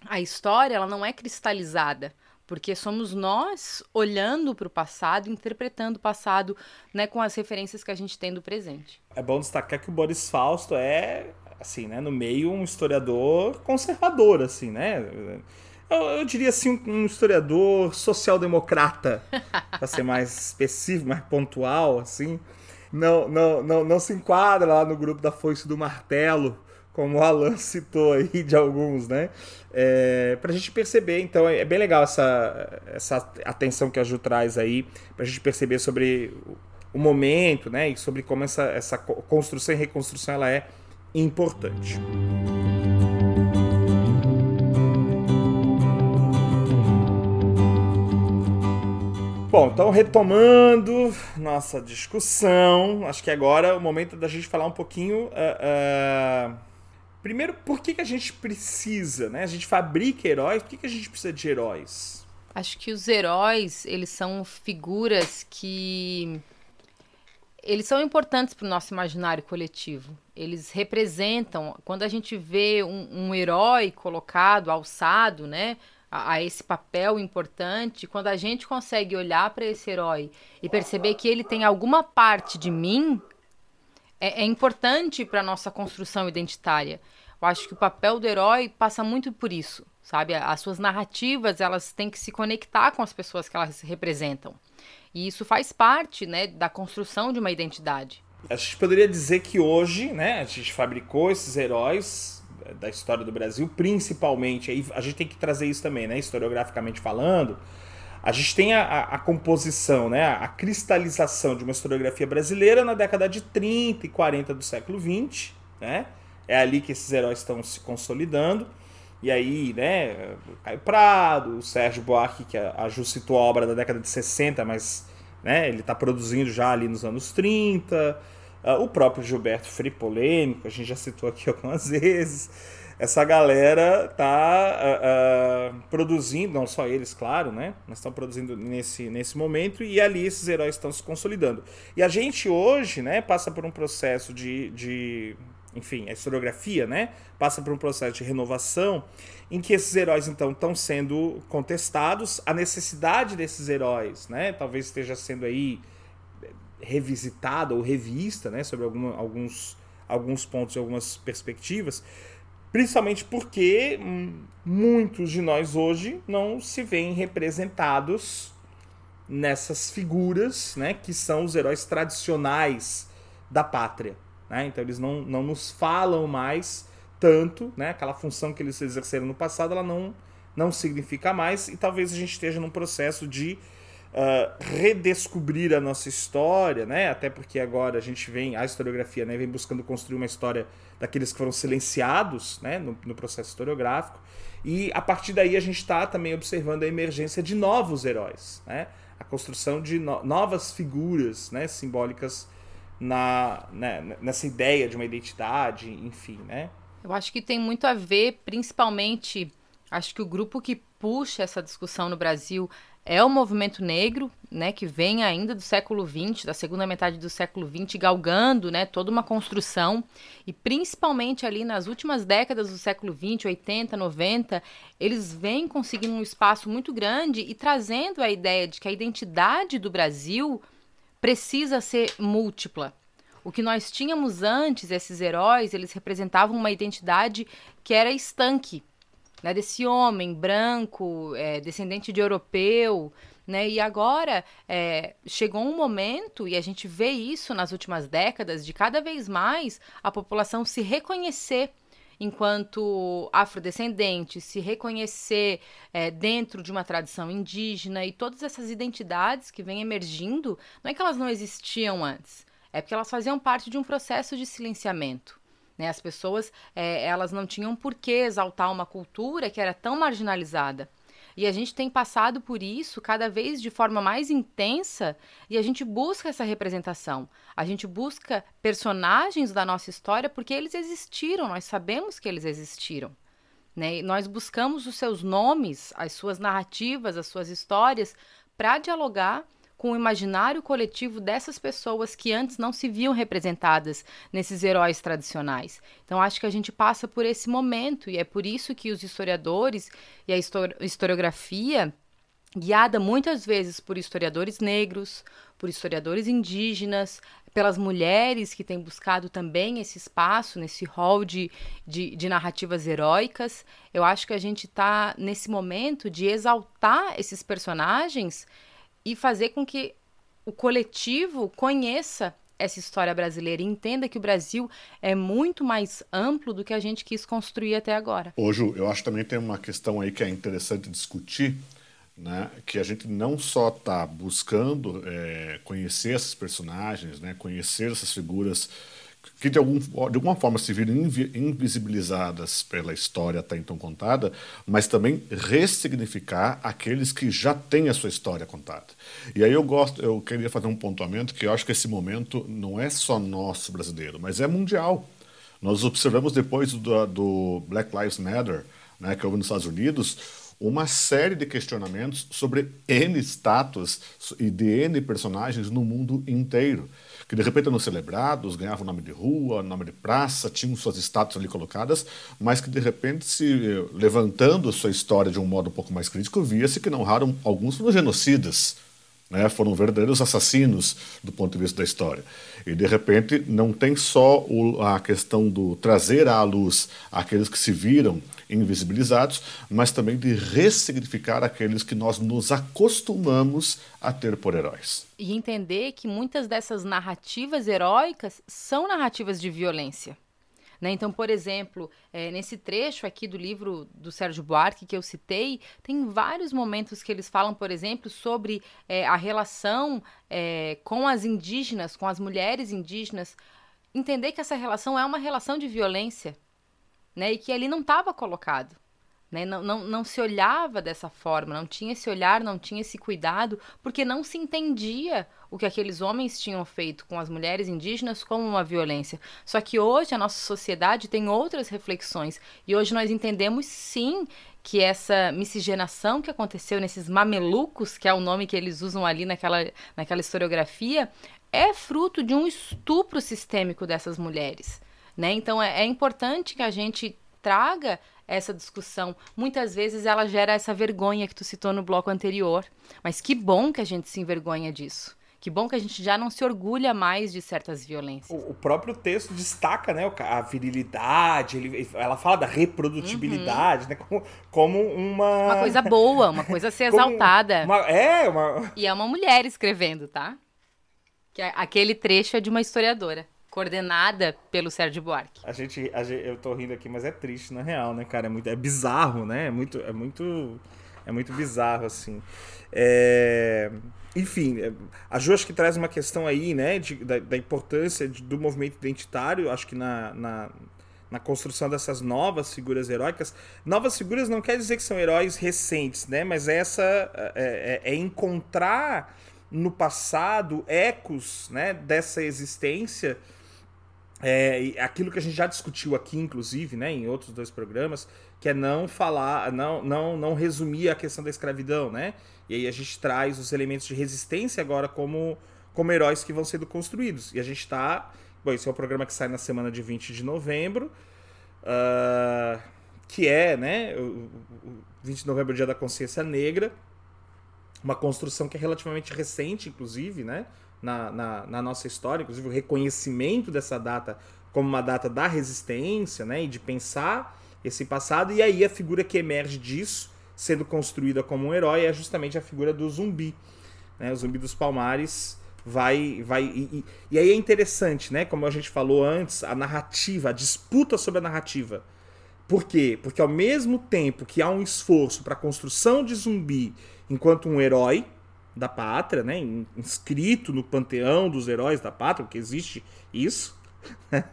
B: a história ela não é cristalizada porque somos nós olhando para o passado, interpretando o passado, né, com as referências que a gente tem do presente.
A: É bom destacar que o Boris Fausto é, assim, né, no meio um historiador conservador, assim, né? Eu, eu diria assim, um, um historiador social-democrata, para ser mais específico, mais pontual, assim. Não, não, não, não se enquadra lá no grupo da Foice do Martelo, como o Alan citou aí de alguns, né? É, para a gente perceber, então, é bem legal essa, essa atenção que a Ju traz aí, para a gente perceber sobre o momento, né? E sobre como essa, essa construção e reconstrução ela é importante. Bom, então retomando nossa discussão, acho que agora é o momento da gente falar um pouquinho. Uh, uh, primeiro, por que, que a gente precisa, né? A gente fabrica heróis, por que, que a gente precisa de heróis?
B: Acho que os heróis, eles são figuras que. Eles são importantes para o nosso imaginário coletivo. Eles representam, quando a gente vê um, um herói colocado, alçado, né? a, a esse papel importante, quando a gente consegue olhar para esse herói e perceber que ele tem alguma parte de mim, é, é importante para nossa construção identitária. Eu acho que o papel do herói passa muito por isso, sabe? As suas narrativas elas têm que se conectar com as pessoas que elas representam. E isso faz parte, né, da construção de uma identidade.
A: A gente poderia dizer que hoje, né, a gente fabricou esses heróis da história do Brasil, principalmente, aí a gente tem que trazer isso também, né, historiograficamente falando, a gente tem a, a, composição, né, a cristalização de uma historiografia brasileira na década de 30 e 40 do século 20, né, é ali que esses heróis estão se consolidando, e aí, né, Caio Prado, o Sérgio Buarque, que a, Ju citou a obra da década de 60, mas né, ele está produzindo já ali nos anos 30, Uh, o próprio Gilberto Free Polêmico, a gente já citou aqui algumas vezes. Essa galera tá uh, uh, produzindo, não só eles, claro, né? Mas estão produzindo nesse, nesse momento e ali esses heróis estão se consolidando. E a gente hoje, né, passa por um processo de, de enfim, a historiografia, né, passa por um processo de renovação em que esses heróis então estão sendo contestados, a necessidade desses heróis, né, talvez esteja sendo aí revisitada ou revista, né, sobre alguns, alguns pontos e algumas perspectivas, principalmente porque muitos de nós hoje não se veem representados nessas figuras, né, que são os heróis tradicionais da pátria. Né? Então eles não, não nos falam mais tanto, né? aquela função que eles exerceram no passado, ela não, não significa mais, e talvez a gente esteja num processo de uh, redescobrir a nossa história, né? Até porque agora a gente vem, a historiografia né, vem buscando construir uma história daqueles que foram silenciados né, no, no processo historiográfico. E a partir daí a gente está também observando a emergência de novos heróis, né? A construção de no novas figuras né, simbólicas na, né, nessa ideia de uma identidade, enfim, né?
B: Eu acho que tem muito a ver, principalmente, acho que o grupo que puxa essa discussão no Brasil é o movimento negro, né, que vem ainda do século XX, da segunda metade do século XX, galgando, né, toda uma construção, e principalmente ali nas últimas décadas do século XX, 80, 90, eles vêm conseguindo um espaço muito grande e trazendo a ideia de que a identidade do Brasil precisa ser múltipla. O que nós tínhamos antes, esses heróis, eles representavam uma identidade que era estanque, né, desse homem branco, é, descendente de europeu, né? E agora é, chegou um momento, e a gente vê isso nas últimas décadas, de cada vez mais a população se reconhecer enquanto afrodescendente, se reconhecer é, dentro de uma tradição indígena e todas essas identidades que vêm emergindo, não é que elas não existiam antes, é porque elas faziam parte de um processo de silenciamento. Né? As pessoas é, elas não tinham por que exaltar uma cultura que era tão marginalizada. E a gente tem passado por isso cada vez de forma mais intensa e a gente busca essa representação. A gente busca personagens da nossa história porque eles existiram, nós sabemos que eles existiram. Né? Nós buscamos os seus nomes, as suas narrativas, as suas histórias, para dialogar com o imaginário coletivo dessas pessoas que antes não se viam representadas nesses heróis tradicionais. Então, acho que a gente passa por esse momento, e é por isso que os historiadores e a historiografia, guiada muitas vezes por historiadores negros, por historiadores indígenas, pelas mulheres que têm buscado também esse espaço, nesse rol de, de, de narrativas heróicas. Eu acho que a gente está nesse momento de exaltar esses personagens e fazer com que o coletivo conheça essa história brasileira e entenda que o Brasil é muito mais amplo do que a gente quis construir até agora.
D: Ju, eu acho que também tem uma questão aí que é interessante discutir, né, que a gente não só está buscando é, conhecer esses personagens, né, conhecer essas figuras que de, algum, de alguma forma se viram invisibilizadas pela história até então contada, mas também ressignificar aqueles que já têm a sua história contada. E aí eu gosto, eu queria fazer um pontuamento que eu acho que esse momento não é só nosso brasileiro, mas é mundial. Nós observamos depois do, do Black Lives Matter, né, que houve nos Estados Unidos, uma série de questionamentos sobre N status e de N personagens no mundo inteiro que de repente eram celebrados, ganhavam nome de rua, nome de praça, tinham suas estátuas ali colocadas, mas que de repente, se eh, levantando sua história de um modo um pouco mais crítico, via-se que não raram alguns foram genocidas. Né, foram verdadeiros assassinos do ponto de vista da história. E de repente não tem só o, a questão do trazer à luz aqueles que se viram invisibilizados, mas também de ressignificar aqueles que nós nos acostumamos a ter por heróis.
B: E entender que muitas dessas narrativas heróicas são narrativas de violência. Né? Então, por exemplo, é, nesse trecho aqui do livro do Sérgio Buarque que eu citei, tem vários momentos que eles falam, por exemplo, sobre é, a relação é, com as indígenas, com as mulheres indígenas. Entender que essa relação é uma relação de violência né? E que ali não estava colocado. Né? Não, não, não se olhava dessa forma, não tinha esse olhar, não tinha esse cuidado, porque não se entendia o que aqueles homens tinham feito com as mulheres indígenas como uma violência. Só que hoje a nossa sociedade tem outras reflexões e hoje nós entendemos sim que essa miscigenação que aconteceu nesses mamelucos, que é o nome que eles usam ali naquela, naquela historiografia, é fruto de um estupro sistêmico dessas mulheres. Né? Então é, é importante que a gente traga essa discussão. Muitas vezes ela gera essa vergonha que tu citou no bloco anterior. Mas que bom que a gente se envergonha disso. Que bom que a gente já não se orgulha mais de certas violências.
A: O, próprio texto destaca, né, a virilidade, ele, ela fala da reprodutibilidade, uhum. né, como, como, uma...
B: Uma coisa boa, uma coisa a ser exaltada.
A: Uma, é, uma...
B: E é uma mulher escrevendo, tá? Que é, aquele trecho é de uma historiadora coordenada pelo Sérgio Buarque.
A: A gente, a gente, eu tô rindo aqui, mas é triste na real, né, cara? É muito, é bizarro, né? É muito, é muito, é muito bizarro assim. É... Enfim, é, a Ju acho que traz uma questão aí, né, de, da, da importância de, do movimento identitário, acho que na, na, na construção dessas novas figuras heróicas. Novas figuras não quer dizer que são heróis recentes, né? Mas essa é, é, é encontrar no passado ecos né, dessa existência é, aquilo que a gente já discutiu aqui, inclusive, né, em outros dois programas, que é não falar, não, não, não resumir a questão da escravidão, né? E aí a gente traz os elementos de resistência agora como, como heróis que vão sendo construídos. E a gente está. Bom, esse é o programa que sai na semana de 20 de novembro, uh, que é, né? O, o 20 de novembro, é o Dia da Consciência Negra. Uma construção que é relativamente recente, inclusive, né? Na, na, na, nossa história, inclusive o reconhecimento dessa data como uma data da resistência, né, e de pensar esse passado, e aí a figura que emerge disso, sendo construída como um herói, é justamente a figura do zumbi. Né, o zumbi dos palmares vai. vai e, e, aí é interessante, né, como a gente falou antes, a narrativa, a disputa sobre a narrativa. Por quê? Porque ao mesmo tempo que há um esforço para a construção de zumbi enquanto um herói, da pátria, né? inscrito no panteão dos heróis da pátria, porque existe isso.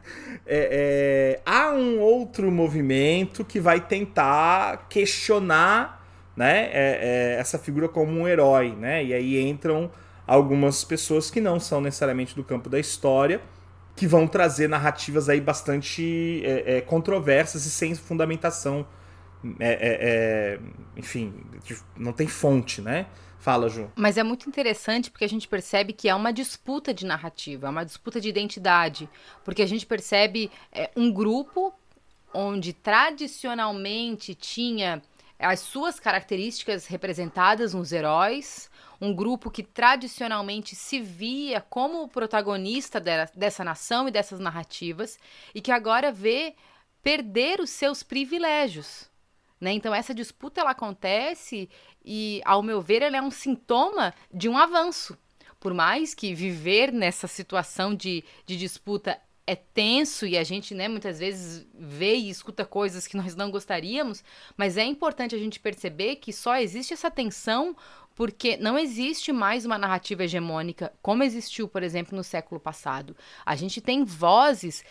A: É, é, há um outro movimento que vai tentar questionar né, é, é, essa figura como um herói. Né? E aí entram algumas pessoas que não são necessariamente do campo da história, que vão trazer narrativas aí bastante é, é, controversas e sem fundamentação enfim, não tem fonte, né? Fala, Ju.
B: Mas é muito interessante porque a gente percebe que é uma disputa de narrativa, é uma disputa de identidade. Porque a gente percebe é, um grupo onde tradicionalmente tinha as suas características representadas nos heróis, um grupo que tradicionalmente se via como o protagonista dessa nação e dessas narrativas, e que agora vê perder os seus privilégios. Né? Então essa disputa ela acontece e, ao meu ver, ela é um sintoma de um avanço. Por mais que viver nessa situação de, de disputa é tenso e a gente, né, muitas vezes vê e escuta coisas que nós não gostaríamos, mas é importante a gente perceber que só existe essa tensão porque não existe mais uma narrativa hegemônica como existiu, por exemplo, no século passado. A gente tem vozes,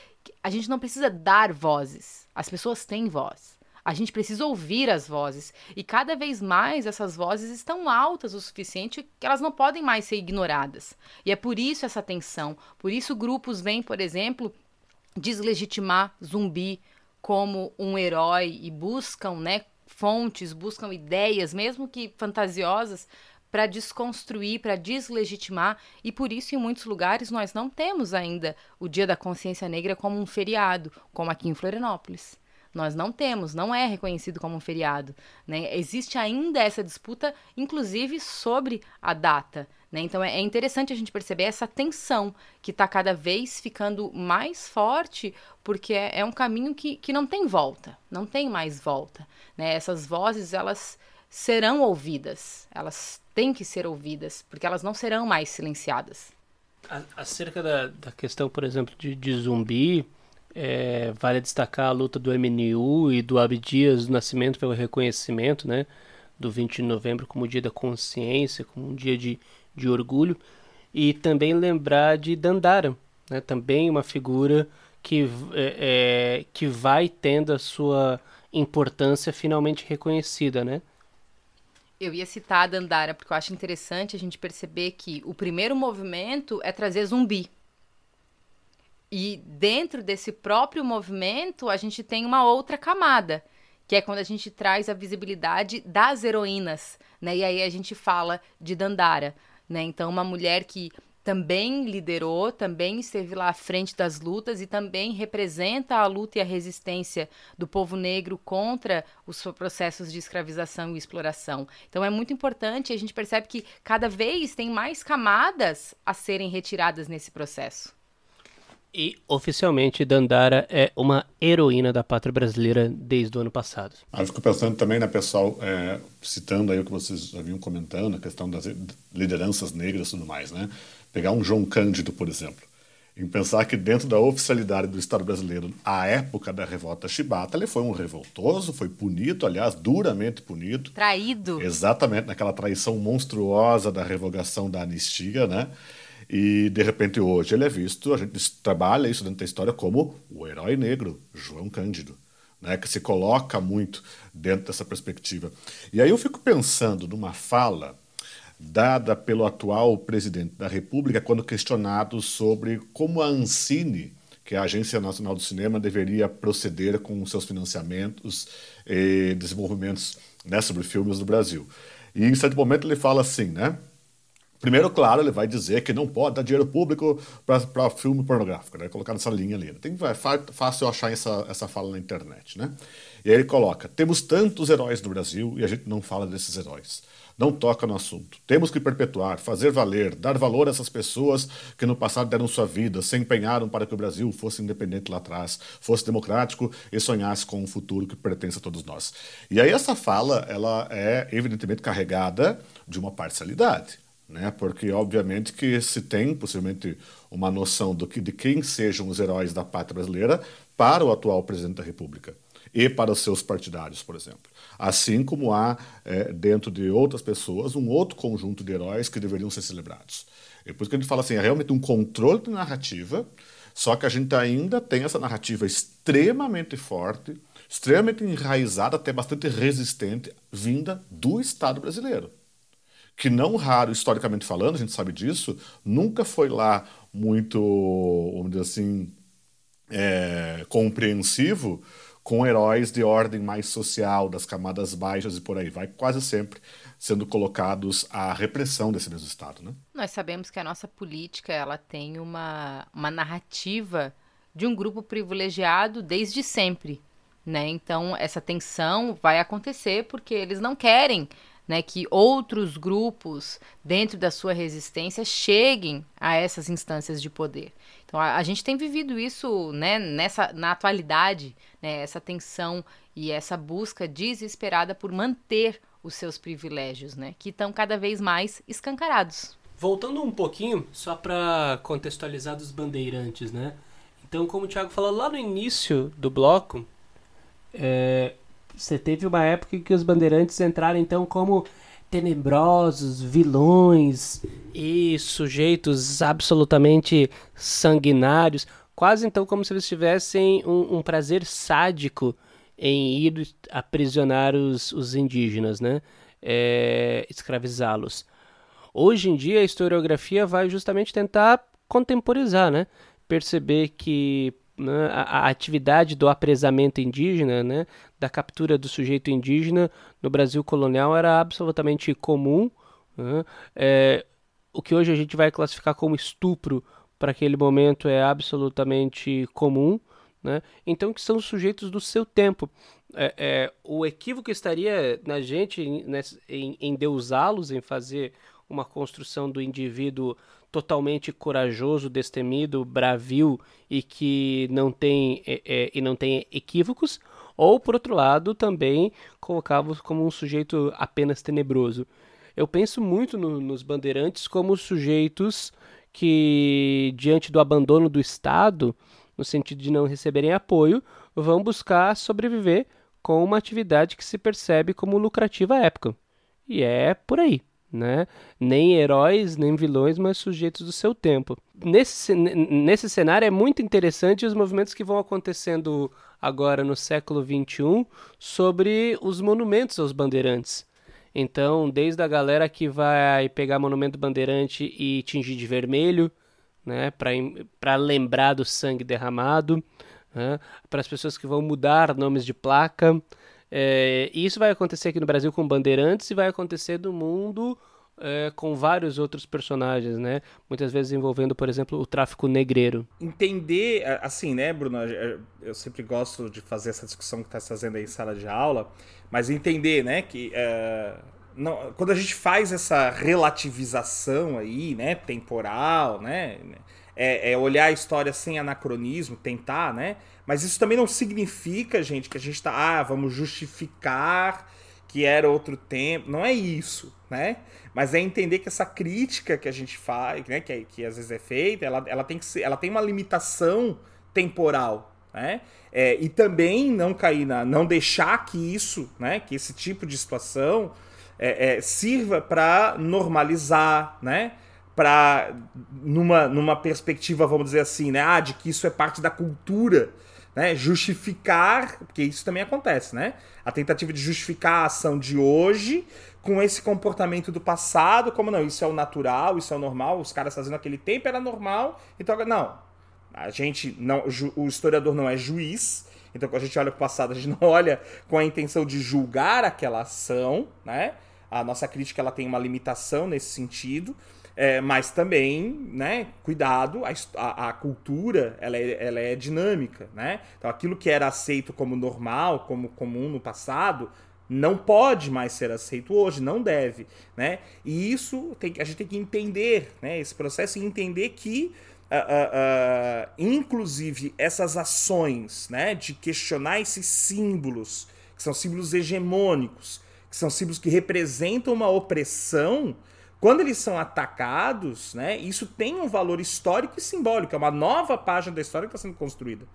B: a gente não precisa dar vozes, as pessoas têm voz. A gente precisa ouvir as vozes. E cada vez mais essas vozes estão altas o suficiente que elas não podem mais ser ignoradas. E é por isso essa tensão. Por isso grupos vêm, por exemplo, deslegitimar zumbi como um herói e buscam, né, fontes, buscam ideias, mesmo que fantasiosas, para desconstruir, para deslegitimar, e por isso em muitos lugares nós não temos ainda o Dia da Consciência Negra como um feriado, como aqui em Florianópolis. Nós não temos, não é reconhecido como um feriado. Né? Existe ainda essa disputa, inclusive sobre a data. Né? Então é, é interessante a gente perceber essa tensão que está cada vez ficando mais forte, porque é, é, um caminho que, que não tem volta, não tem mais volta. Né? Essas vozes elas serão ouvidas, elas têm que ser ouvidas, porque elas não serão mais silenciadas.
C: Acerca da, da questão, por exemplo, de, de zumbi, é, vale destacar a luta do MNU e do Abdias do Nascimento pelo reconhecimento, né, do 20 de novembro como dia da consciência, como um dia de, de orgulho, e também lembrar de Dandara, né, também uma figura que, é, é, que vai tendo a sua importância finalmente reconhecida, né?
B: Eu ia citar a Dandara porque eu acho interessante a gente perceber que o primeiro movimento é trazer zumbi e dentro desse próprio movimento, a gente tem uma outra camada, que é quando a gente traz a visibilidade das heroínas, né? E aí a gente fala de Dandara, né? Então, uma mulher que também liderou, também esteve lá à frente das lutas e também representa a luta e a resistência do povo negro contra os processos de escravização e exploração. Então é muito importante, a gente percebe que cada vez tem mais camadas a serem retiradas nesse processo.
C: E oficialmente Dandara é uma heroína da pátria brasileira desde o ano passado.
D: Ah, eu fico pensando também na pessoal é, citando aí o que vocês já vinham comentando, a questão das lideranças negras e tudo mais, né? Pegar um João Cândido, por exemplo, em pensar que dentro da oficialidade do Estado brasileiro, à época da revolta chibata, ele foi um revoltoso, foi punido, aliás, duramente punido.
B: Traído.
D: Exatamente, naquela traição monstruosa da revogação da anistia, né? E, de repente, hoje ele é visto, a gente trabalha isso dentro da história como o herói negro, João Cândido, né, que se coloca muito dentro dessa perspectiva. E aí eu fico pensando numa fala dada pelo atual presidente da República quando questionado sobre como a Ancine, que é a Agência Nacional do Cinema, deveria proceder com seus financiamentos e desenvolvimentos né, sobre filmes do Brasil. E em certo momento ele fala assim, né? Primeiro, claro, ele vai dizer que não pode dar dinheiro público para filme pornográfico, né? Colocar nessa linha ali. Tem, é fácil achar essa, essa fala na internet, né? E aí ele coloca: temos tantos heróis no Brasil e a gente não fala desses heróis. Não toca no assunto. Temos que perpetuar, fazer valer, dar valor a essas pessoas que no passado deram sua vida, se empenharam para que o Brasil fosse independente lá atrás, fosse democrático e sonhasse com um futuro que pertence a todos nós. E aí essa fala, ela é evidentemente carregada de uma parcialidade né? Porque obviamente que se tem possivelmente uma noção do que de quem sejam os heróis da pátria brasileira para o atual presidente da República e para os seus partidários, por exemplo. Assim como há é, dentro de outras pessoas um outro conjunto de heróis que deveriam ser celebrados. É por isso que a gente fala assim, é realmente um controle de narrativa, só que a gente ainda tem essa narrativa extremamente forte, extremamente enraizada, até bastante resistente, vinda do Estado brasileiro que não raro, historicamente falando, a gente sabe disso, nunca foi lá muito, vamos dizer assim, é, compreensivo com heróis de ordem mais social, das camadas baixas e por aí vai, quase sempre sendo colocados à repressão desse mesmo Estado. Né?
B: Nós sabemos que a nossa política ela tem uma, uma narrativa de um grupo privilegiado desde sempre. Né? Então, essa tensão vai acontecer porque eles não querem né, que outros grupos dentro da sua resistência cheguem a essas instâncias de poder. Então a, a gente tem vivido isso né, nessa, na atualidade, né, essa tensão e essa busca desesperada por manter os seus privilégios, né, que estão cada vez mais escancarados.
C: Voltando um pouquinho, só para contextualizar dos bandeirantes, né? Então, como o Thiago falou lá no início do bloco, é, você teve uma época em que os bandeirantes entraram então como tenebrosos, vilões e sujeitos absolutamente sanguinários, quase então como se eles tivessem um, um prazer sádico em ir aprisionar os, os indígenas, né? É, escravizá-los. Hoje em dia a historiografia vai justamente tentar contemporizar, né? Perceber que né, a, a, atividade do apresamento indígena, né, da captura do sujeito indígena no Brasil colonial era absolutamente comum. Né, é, o que hoje a gente vai classificar como estupro para aquele momento é absolutamente comum. Né? Então, que são sujeitos do seu tempo. É, é, o equívoco estaria na gente em, em, deusá-los, em fazer uma construção do indivíduo totalmente corajoso, destemido, bravio e que não tem é, é, e não tem equívocos, ou por outro lado também colocá-los como um sujeito apenas tenebroso. Eu penso muito no, nos bandeirantes como sujeitos que diante do abandono do Estado, no sentido de não receberem apoio, vão buscar sobreviver com uma atividade que se percebe como lucrativa à época. E é por aí né? Nem heróis, nem vilões, mas sujeitos do seu tempo. Nesse, nesse cenário é muito interessante os movimentos que vão acontecendo agora no século XXI sobre os monumentos aos bandeirantes. Então, desde a galera que vai pegar monumento bandeirante e tingir de vermelho, né, para lembrar do sangue derramado, né, para as pessoas que vão mudar nomes de placa, é, isso vai acontecer aqui no Brasil com Bandeirantes e vai acontecer no mundo é, com vários outros personagens, né? Muitas vezes envolvendo, por exemplo, o tráfico negreiro.
A: Entender, assim, né, Bruno? Eu sempre gosto de fazer essa discussão que está fazendo aí em sala de aula, mas entender, né, que é, não, quando a gente faz essa relativização aí, né, temporal, né, é, é olhar a história sem anacronismo, tentar, né? Mas isso também não significa, gente, que a gente tá, ah, vamos justificar que era outro tempo. Não é isso, né? Mas é entender que essa crítica que a gente faz, né, que, é, que às vezes é feita, ela, ela, tem que ser, ela tem uma limitação temporal, né? É, e também não cair na, não deixar que isso, né, que esse tipo de situação é, é, sirva para normalizar, né? Para numa, numa perspectiva, vamos dizer assim, né, ah, de que isso é parte da cultura né, justificar, porque isso também acontece, né? A tentativa de justificar a ação de hoje com esse comportamento do passado, como não, isso é o natural, isso é o normal, os caras fazendo aquele tempo era normal, então não. A gente não, o historiador não é juiz, então quando a gente olha para o passado, a gente não olha com a intenção de julgar aquela ação, né? A nossa crítica ela tem uma limitação nesse sentido. É, mas também, né, cuidado, a, a, cultura ela é, ela é dinâmica, né? Então aquilo que era aceito como normal, como comum no passado, não pode mais ser aceito hoje, não deve, né? E isso tem, a gente tem que entender, né, esse processo e entender que Uh, uh, uh, inclusive essas ações né, de questionar esses símbolos, que são símbolos hegemônicos, que são símbolos que representam uma opressão, quando eles são atacados, né, isso tem um valor histórico e simbólico, é uma nova página da história que está sendo construída,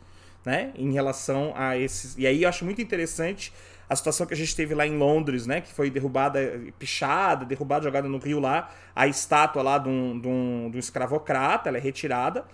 A: né, em relação a esses. E aí eu acho muito interessante a situação que a gente teve lá em Londres, né, que foi derrubada, pichada, derrubada, jogada no rio lá, a estátua lá de um, de um, de um escravocrata, ela é retirada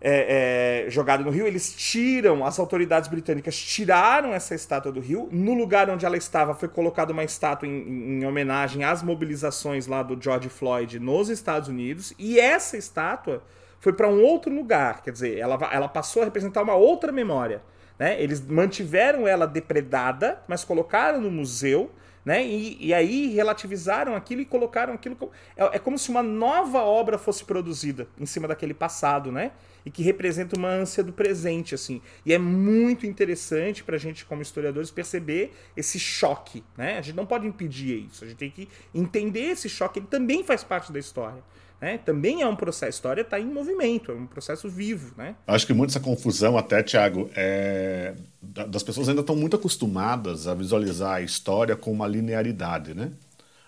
A: é, é, jogada no rio, eles tiram, as autoridades britânicas tiraram essa estátua do rio. No lugar onde ela estava foi colocada uma estátua em, em, homenagem às mobilizações lá do George Floyd nos Estados Unidos. E essa estátua foi para um outro lugar, quer dizer, ela, ela passou a representar uma outra memória. Né? Eles mantiveram ela depredada, mas colocaram no museu né? E, e aí relativizaram aquilo e colocaram aquilo. É, é, como se uma nova obra fosse produzida em cima daquele passado, né? E que representa uma ânsia do presente, assim. E é muito interessante para a gente, como historiadores, perceber esse choque, né? A gente não pode impedir isso. A gente tem que entender esse choque. Ele também faz parte da história. Né? Também é um processo, a história está em movimento, é um processo vivo. Né?
D: Acho que muito essa confusão, até, Tiago, é... das pessoas ainda estão muito acostumadas a visualizar a história com uma linearidade. Né?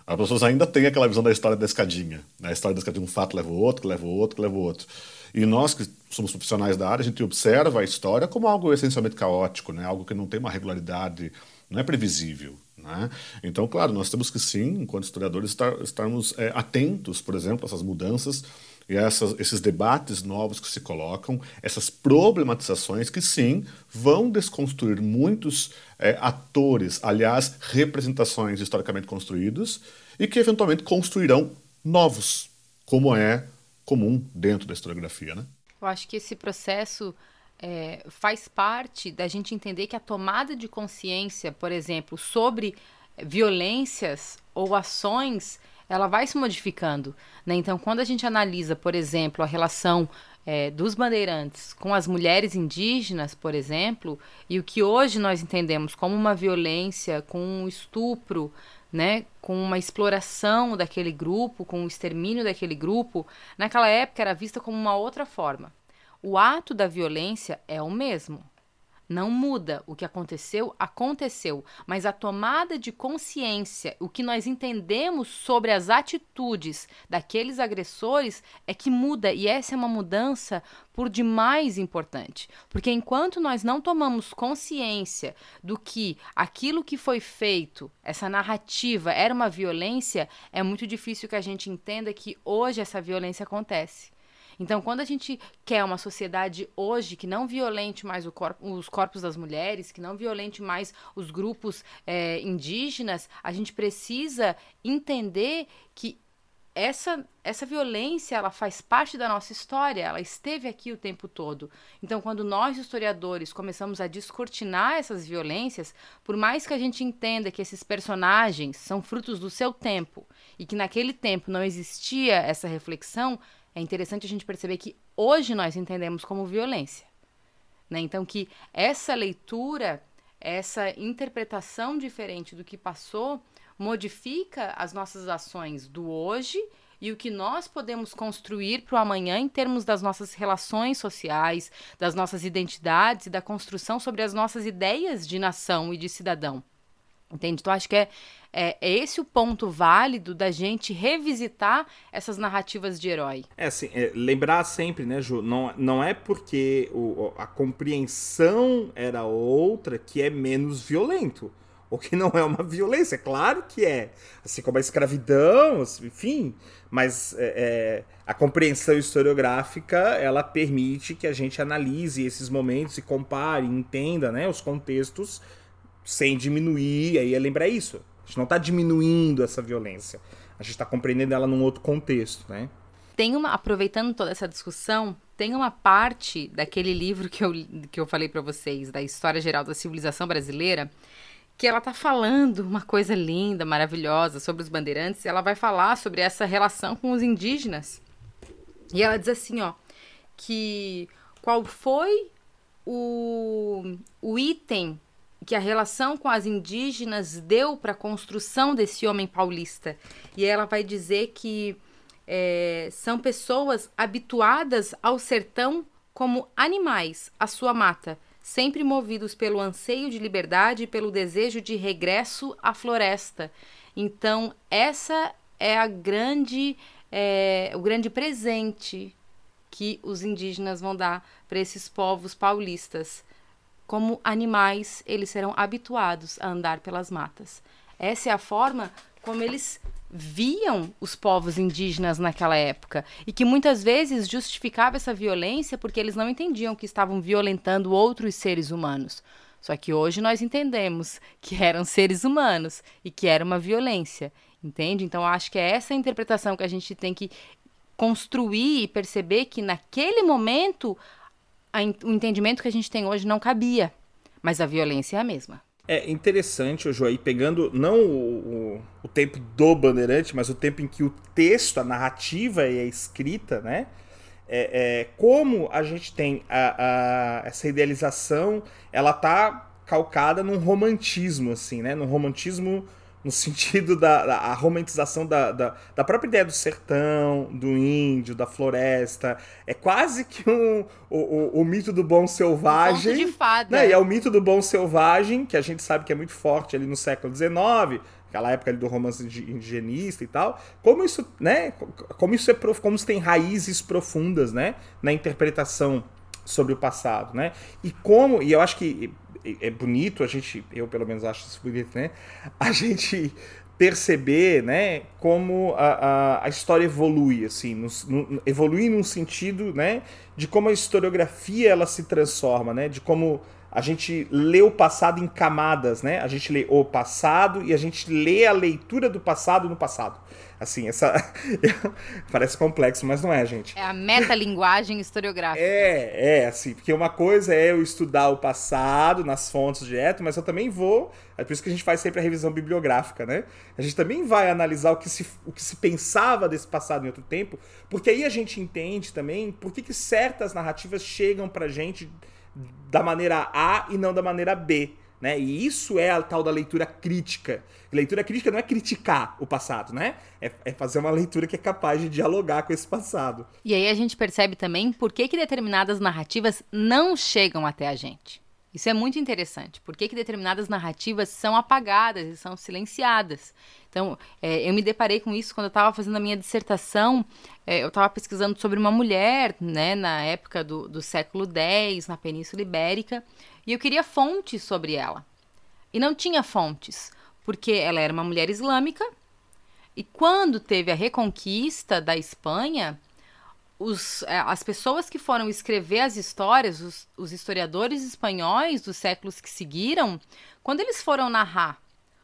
D: As pessoas ainda têm aquela visão da história da escadinha. Né? A história da escadinha, um fato leva o outro, que leva o outro, que leva o outro. E nós que somos profissionais da área, a gente observa a história como algo essencialmente caótico, né? algo que não tem uma regularidade, não é previsível. Né? Então, claro, nós temos que sim, enquanto historiadores, estar, estarmos é, atentos, por exemplo, a essas mudanças e essas, esses debates novos que se colocam, essas problematizações que sim vão desconstruir muitos é, atores, aliás, representações historicamente construídos e que eventualmente construirão novos, como é comum dentro da historiografia. Né?
B: Eu acho que esse processo é, faz parte da gente entender que a tomada de consciência, por exemplo, sobre violências ou ações, ela vai se modificando. Né? Então, quando a gente analisa, por exemplo, a relação é, dos bandeirantes com as mulheres indígenas, por exemplo, e o que hoje nós entendemos como uma violência, com um estupro, né, com uma exploração daquele grupo, com o extermínio daquele grupo, naquela época era vista como uma outra forma. O ato da violência é o mesmo. Não muda. O que aconteceu, aconteceu. Mas a tomada de consciência, o que nós entendemos sobre as atitudes daqueles agressores é que muda. E essa é uma mudança por demais importante. Porque enquanto nós não tomamos consciência do que aquilo que foi feito, essa narrativa, era uma violência, é muito difícil que a gente entenda que hoje essa violência acontece. Então, quando a gente quer uma sociedade hoje que não violente mais os corpos das mulheres, que não violente mais os grupos é, indígenas, a gente precisa entender que essa, essa violência ela faz parte da nossa história, ela esteve aqui o tempo todo. Então, quando nós, historiadores, começamos a descortinar essas violências, por mais que a gente entenda que esses personagens são frutos do seu tempo e que naquele tempo não existia essa reflexão, é interessante a gente perceber que hoje nós entendemos como violência. Né? Então, que essa leitura, essa interpretação diferente do que passou, modifica as nossas ações do hoje e o que nós podemos construir para o amanhã em termos das nossas relações sociais, das nossas identidades e da construção sobre as nossas ideias de nação e de cidadão. Entende? Então, acho que é, é, é, esse o ponto válido da gente revisitar essas narrativas de herói.
A: É assim, é, lembrar sempre, né, Ju, não, não é porque o, a compreensão era outra que é menos violento. Ou que não é uma violência, claro que é. Assim como a escravidão, enfim. Mas é, é, a compreensão historiográfica, ela permite que a gente analise esses momentos e compare, entenda né, os contextos sem diminuir, aí é lembrar isso. Gente não está diminuindo essa violência. A gente está compreendendo ela num outro contexto, né?
B: Tem uma, aproveitando toda essa discussão, tem uma parte daquele livro que eu, que eu falei para vocês, da História Geral da Civilização Brasileira, que ela tá falando uma coisa linda, maravilhosa sobre os bandeirantes, ela vai falar sobre essa relação com os indígenas. E ela diz assim, ó, que qual foi o, o item que a relação com as indígenas deu para a construção desse homem paulista. E ela vai dizer que é, são pessoas habituadas ao sertão como animais à sua mata, sempre movidos pelo anseio de liberdade e pelo desejo de regresso à floresta. Então, essa é a grande, é, o grande presente que os indígenas vão dar para esses povos paulistas como animais, eles serão habituados a andar pelas matas. Essa é a forma como eles viam os povos indígenas naquela época e que muitas vezes justificava essa violência porque eles não entendiam que estavam violentando outros seres humanos. Só que hoje nós entendemos que eram seres humanos e que era uma violência, entende? Então acho que é essa interpretação que a gente tem que construir e perceber que naquele momento o entendimento que a gente tem hoje não cabia. mas a violência é a mesma.
A: É interessante, Joaí, pegando não o, o, o, tempo do Bandeirante, mas o tempo em que o texto, a narrativa é escrita, né? É, é como a gente tem a, a, essa idealização, ela tá calcada num romantismo, assim, né? Num romantismo no sentido da, da romantização da, da, da, própria ideia do sertão, do índio, da floresta. É quase que um, o, o, o mito do bom selvagem. Um
B: de fada.
A: Né? E é o mito do bom selvagem, que a gente sabe que é muito forte ali no século XIX, aquela época ali do romance indigenista e tal. Como isso, né? Como isso é como isso tem raízes profundas, né? Na interpretação sobre o passado, né? E como, e eu acho que é bonito a gente, eu pelo menos acho isso bonito, né? A gente perceber, né, como a, a, a história evolui, assim, no, no, evolui num sentido, né, de como a historiografia ela se transforma, né, de como a gente lê o passado em camadas, né, a gente lê o passado e a gente lê a leitura do passado no passado. Assim, essa. Parece complexo, mas não é, gente.
B: É a metalinguagem historiográfica.
A: É, é, assim, porque uma coisa é eu estudar o passado nas fontes direto, mas eu também vou. É por isso que a gente faz sempre a revisão bibliográfica, né? A gente também vai analisar o que se, o que se pensava desse passado em outro tempo, porque aí a gente entende também por que, que certas narrativas chegam pra gente da maneira A e não da maneira B. Né? E isso é a tal da leitura crítica. Leitura crítica não é criticar o passado, né? É, é, fazer uma leitura que é capaz de dialogar com esse passado.
B: E aí a gente percebe também por que, que determinadas narrativas não chegam até a gente. Isso é muito interessante. Por que, que determinadas narrativas são apagadas e são silenciadas? Então, é, eu me deparei com isso quando eu estava fazendo a minha dissertação. É, eu estava pesquisando sobre uma mulher, né, na época do, do século X, na Península Ibérica, e eu queria fontes sobre ela. E não tinha fontes, porque ela era uma mulher islâmica. E quando teve a reconquista da Espanha, os, é, as pessoas que foram escrever as histórias, os, os historiadores espanhóis dos séculos que seguiram, quando eles foram narrar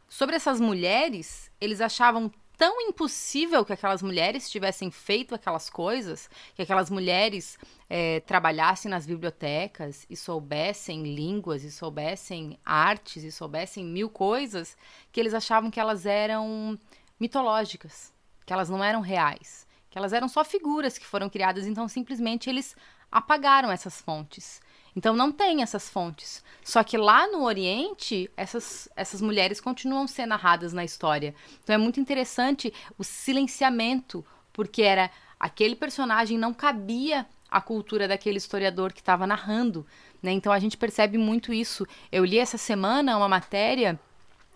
B: sobre essas mulheres, eles achavam tão impossível que aquelas mulheres tivessem feito aquelas coisas, que aquelas mulheres é, trabalhassem nas bibliotecas e soubessem línguas, e soubessem artes, e soubessem mil coisas, que eles achavam que elas eram mitológicas, que elas não eram reais, que elas eram só figuras que foram criadas, então simplesmente eles apagaram essas fontes. Então não tem essas fontes. Só que lá no Oriente, essas, essas mulheres continuam sendo narradas na história. Então é muito interessante o silenciamento, porque era aquele personagem não cabia à cultura daquele historiador que estava narrando. Né? Então a gente percebe muito isso. Eu li essa semana uma matéria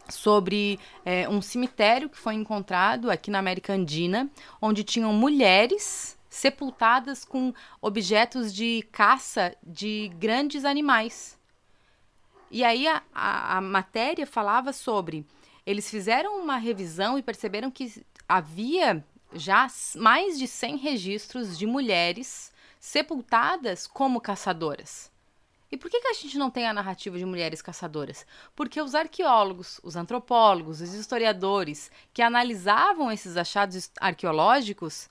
B: sobre é, um cemitério que foi encontrado aqui na América Andina, onde tinham mulheres sepultadas com objetos de caça de grandes animais. E aí a, a, a matéria falava sobre. Eles fizeram uma revisão e perceberam que havia já mais de 100 registros de mulheres sepultadas como caçadoras. E por que, que a gente não tem a narrativa de mulheres caçadoras? Porque os arqueólogos, os antropólogos, os historiadores que analisavam esses achados arqueológicos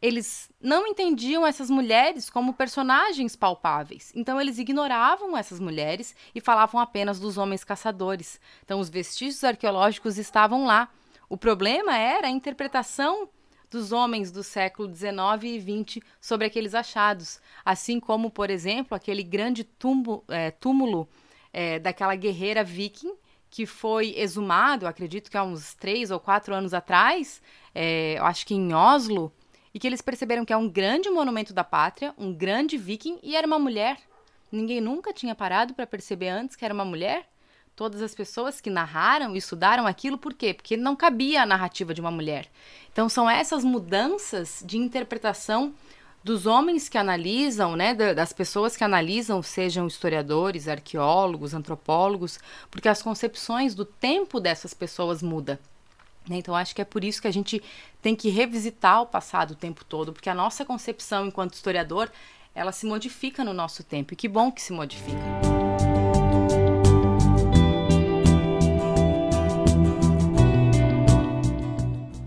B: eles não entendiam essas mulheres como personagens palpáveis. Então eles ignoravam essas mulheres e falavam apenas dos homens caçadores. Então os vestígios arqueológicos estavam lá. O problema era a interpretação dos homens do século XIX e XX sobre aqueles achados, assim como, por exemplo, aquele grande túmulo, é, túmulo é, daquela guerreira viking que foi exumado, acredito que há uns três ou quatro anos atrás, é, acho que em Oslo, e que eles perceberam que é um grande monumento da pátria, um grande viking e era uma mulher. Ninguém nunca tinha parado para perceber antes que era uma mulher. Todas as pessoas que narraram e estudaram aquilo, por quê? Porque não cabia a narrativa de uma mulher. Então são essas mudanças de interpretação dos homens que analisam, né, das pessoas que analisam, sejam historiadores, arqueólogos, antropólogos, porque as concepções do tempo dessas pessoas mudam. Né? Então, acho que é por isso que a gente tem que revisitar o passado o tempo todo, porque a nossa concepção enquanto historiador, ela se modifica no nosso tempo. E que bom que se modifica.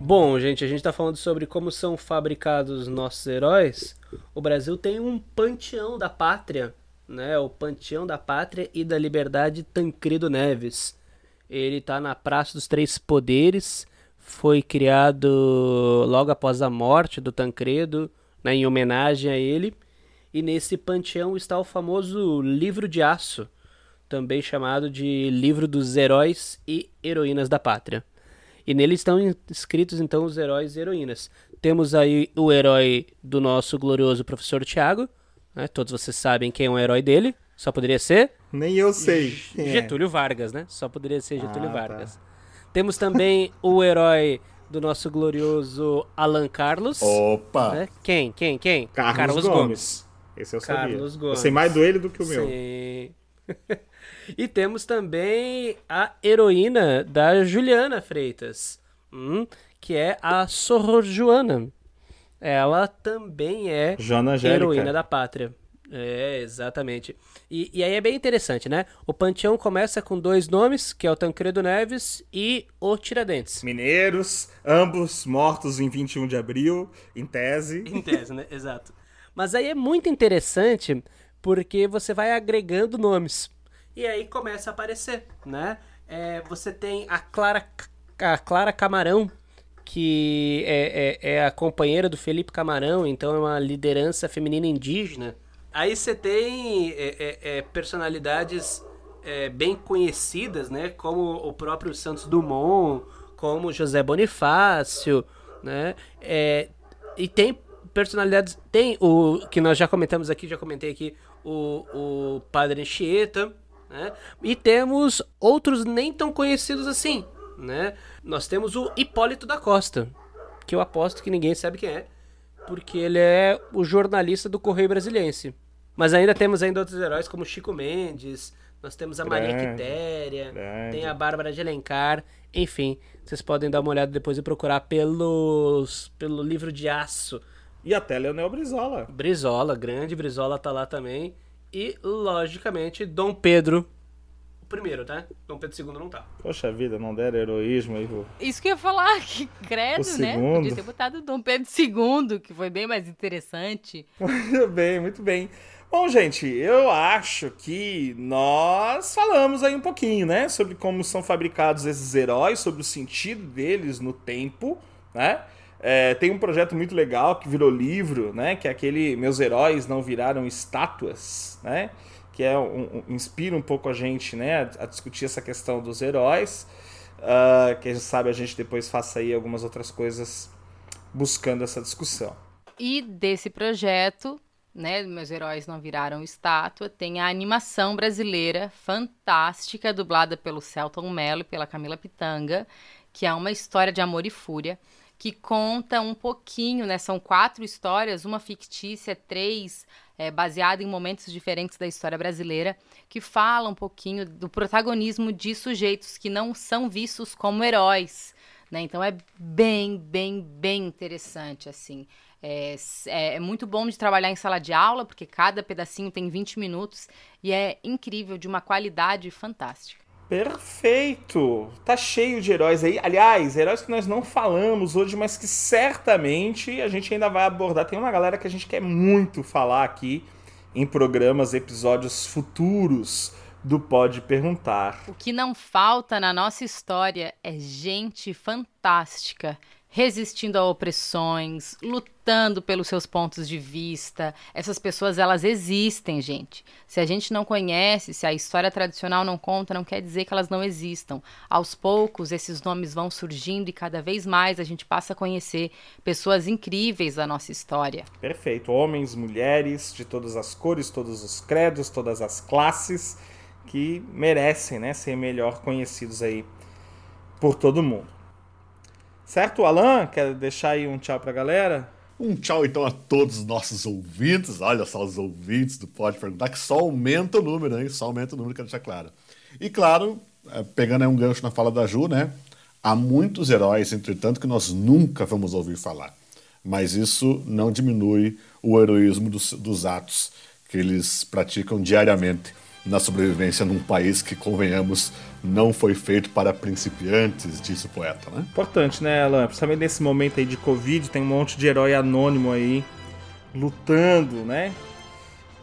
C: Bom, gente, a gente está falando sobre como são fabricados nossos heróis. O Brasil tem um panteão da pátria né, o Panteão da Pátria e da Liberdade Tancredo Neves. Ele está na Praça dos Três Poderes, foi criado logo após a morte do Tancredo, né, em homenagem a ele. E nesse panteão está o famoso Livro de Aço, também chamado de Livro dos Heróis e Heroínas da Pátria. E nele estão escritos então os heróis e heroínas. Temos aí o herói do nosso glorioso professor Tiago, né? todos vocês sabem quem é o herói dele, só poderia ser.
A: Nem eu sei.
C: É. Getúlio é. Vargas, né? Só poderia ser Getúlio ah, tá. Vargas. Tá. Temos também o herói do nosso glorioso Alan Carlos.
D: Opa!
C: Né? Quem? Quem? Quem?
A: Carlos, Carlos Gomes. Gomes. Esse eu sabia. Carlos Gomes. Eu sei mais do ele do que o meu.
C: Sim. e temos também a heroína da Juliana Freitas, hum, que é a Soror Joana. Ela também é heroína da pátria. É, exatamente. E, e aí é bem interessante, né? O Panteão começa com dois nomes, que é o Tancredo Neves e o Tiradentes.
A: Mineiros, ambos mortos em 21 de abril, em tese.
C: Em tese, né? Exato. Mas aí é muito interessante porque você vai agregando nomes. E aí começa a aparecer, né? É, você tem a Clara, a Clara Camarão, que é, é, é, a companheira do Felipe Camarão, então é uma liderança feminina indígena. Aí você tem é, é, é personalidades é, bem conhecidas, né? Como o próprio Santos Dumont, como José Bonifácio, né? E tem personalidades, tem o que nós já comentamos aqui, já comentei aqui, o, o Padre Anchieta, né? E temos outros nem tão conhecidos assim, né? Nós temos o Hipólito da Costa, que eu aposto que ninguém sabe quem é, porque ele é o jornalista do Correio Brasiliense. Mas ainda temos ainda outros heróis como Chico Mendes, nós temos a Maria Quitéria, tem a Bárbara de Alencar, enfim, vocês podem dar uma olhada depois e procurar pelos pelo livro de aço.
A: E até Leonel Brizola.
C: Brizola, grande Brizola tá lá também. E, logicamente, Dom Pedro o primeiro, tá? Dom Pedro II não tá.
A: Poxa vida, não deram heroísmo aí, vô.
B: Isso que eu ia falar, que credo, o né? Segundo. Podia ter botado Dom Pedro II, que foi bem mais interessante.
A: Muito bem, muito bem. Bom, gente, eu acho que nós falamos aí um pouquinho, né? Sobre como são fabricados esses heróis, sobre o sentido deles no tempo, né? É, tem um projeto muito legal que virou livro, né? Que é aquele Meus Heróis Não Viraram Estátuas, né? Que é um, um, inspira um pouco a gente, né? A, a discutir essa questão dos heróis. Uh, quem sabe a gente depois faça aí algumas outras coisas buscando essa discussão.
B: E desse projeto, né? Meus Heróis Não Viraram Estátua, tem a animação brasileira fantástica, dublada pelo Celton Mello e pela Camila Pitanga, que é uma história de amor e fúria que conta um pouquinho, né? São quatro histórias, uma fictícia, três é, baseada em momentos diferentes da história brasileira, que fala um pouquinho do protagonismo de sujeitos que não são vistos como heróis. Né? Então é bem, bem, bem interessante, assim. É, é, é, muito bom de trabalhar em sala de aula, porque cada pedacinho tem 20 minutos e é incrível, de uma qualidade fantástica.
A: Perfeito! Tá cheio de heróis aí. Aliás, heróis que nós não falamos hoje, mas que certamente a gente ainda vai abordar. Tem uma galera que a gente quer muito falar aqui em programas, episódios futuros do Pode Perguntar.
B: O que não falta na nossa história é gente fantástica resistindo a opressões, lutando pelos seus pontos de vista. Essas pessoas, elas existem, gente. Se a gente não conhece, se a história tradicional não conta, não quer dizer que elas não existam. Aos poucos, esses nomes vão surgindo e cada vez mais a gente passa a conhecer pessoas incríveis da nossa história.
A: Perfeito. Homens, mulheres, de todas as cores, todos os credos, todas as classes, que merecem né, ser melhor conhecidos aí por todo mundo. Certo, Alan? Quer deixar aí um tchau pra galera?
D: Um tchau então a todos os nossos ouvintes. Olha só os ouvintes do Pode Perguntar, que só aumenta o número, hein? Só aumenta o número, quero deixar claro. E claro, é, pegando aí um gancho na fala da Ju, né? Há muitos heróis, entretanto, que nós nunca vamos ouvir falar. Mas isso não diminui o heroísmo dos, dos atos que eles praticam diariamente na sobrevivência num país que, convenhamos, não foi feito para principiantes, disse o poeta, né?
A: Importante, né, Alan? Principalmente nesse momento aí de Covid, tem um monte de herói anônimo aí lutando, né?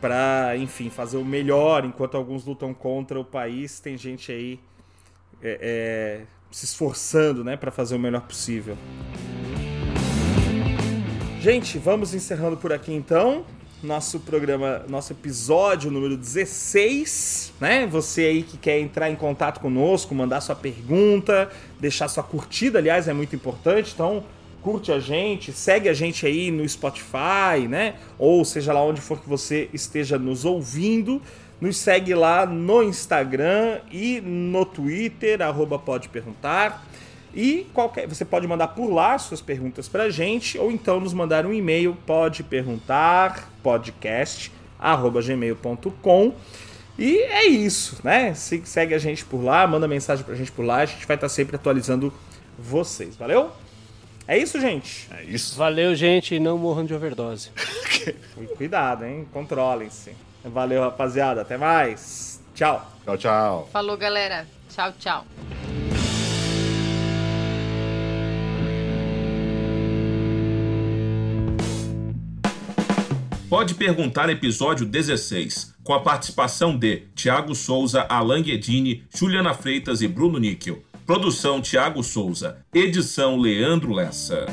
A: para, enfim, fazer o melhor, enquanto alguns lutam contra o país, tem gente aí é, é, se esforçando, né, para fazer o melhor possível. Gente, vamos encerrando por aqui então. Nosso programa, nosso episódio número 16, né? Você aí que quer entrar em contato conosco, mandar sua pergunta, deixar sua curtida, aliás, é muito importante. Então, curte a gente, segue a gente aí no Spotify, né? Ou seja lá onde for que você esteja nos ouvindo. Nos segue lá no Instagram e no Twitter, arroba pode perguntar. E qualquer, você pode mandar por lá suas perguntas para a gente, ou então nos mandar um e-mail, pode perguntar, podcast, arroba gmail.com. E é isso, né? Segue a gente por lá, manda mensagem pra gente por lá, a gente vai estar sempre atualizando vocês, valeu? É isso, gente.
D: É isso.
C: Valeu, gente, e não morram de overdose.
A: Cuidado, hein? Controlem-se. Valeu, rapaziada. Até mais. Tchau.
D: Tchau, tchau.
B: Falou, galera. Tchau, tchau.
E: Pode Perguntar episódio 16, com a participação de Tiago Souza, Alan Guedini, Juliana Freitas e Bruno Níquel. Produção Tiago Souza. Edição Leandro Lessa.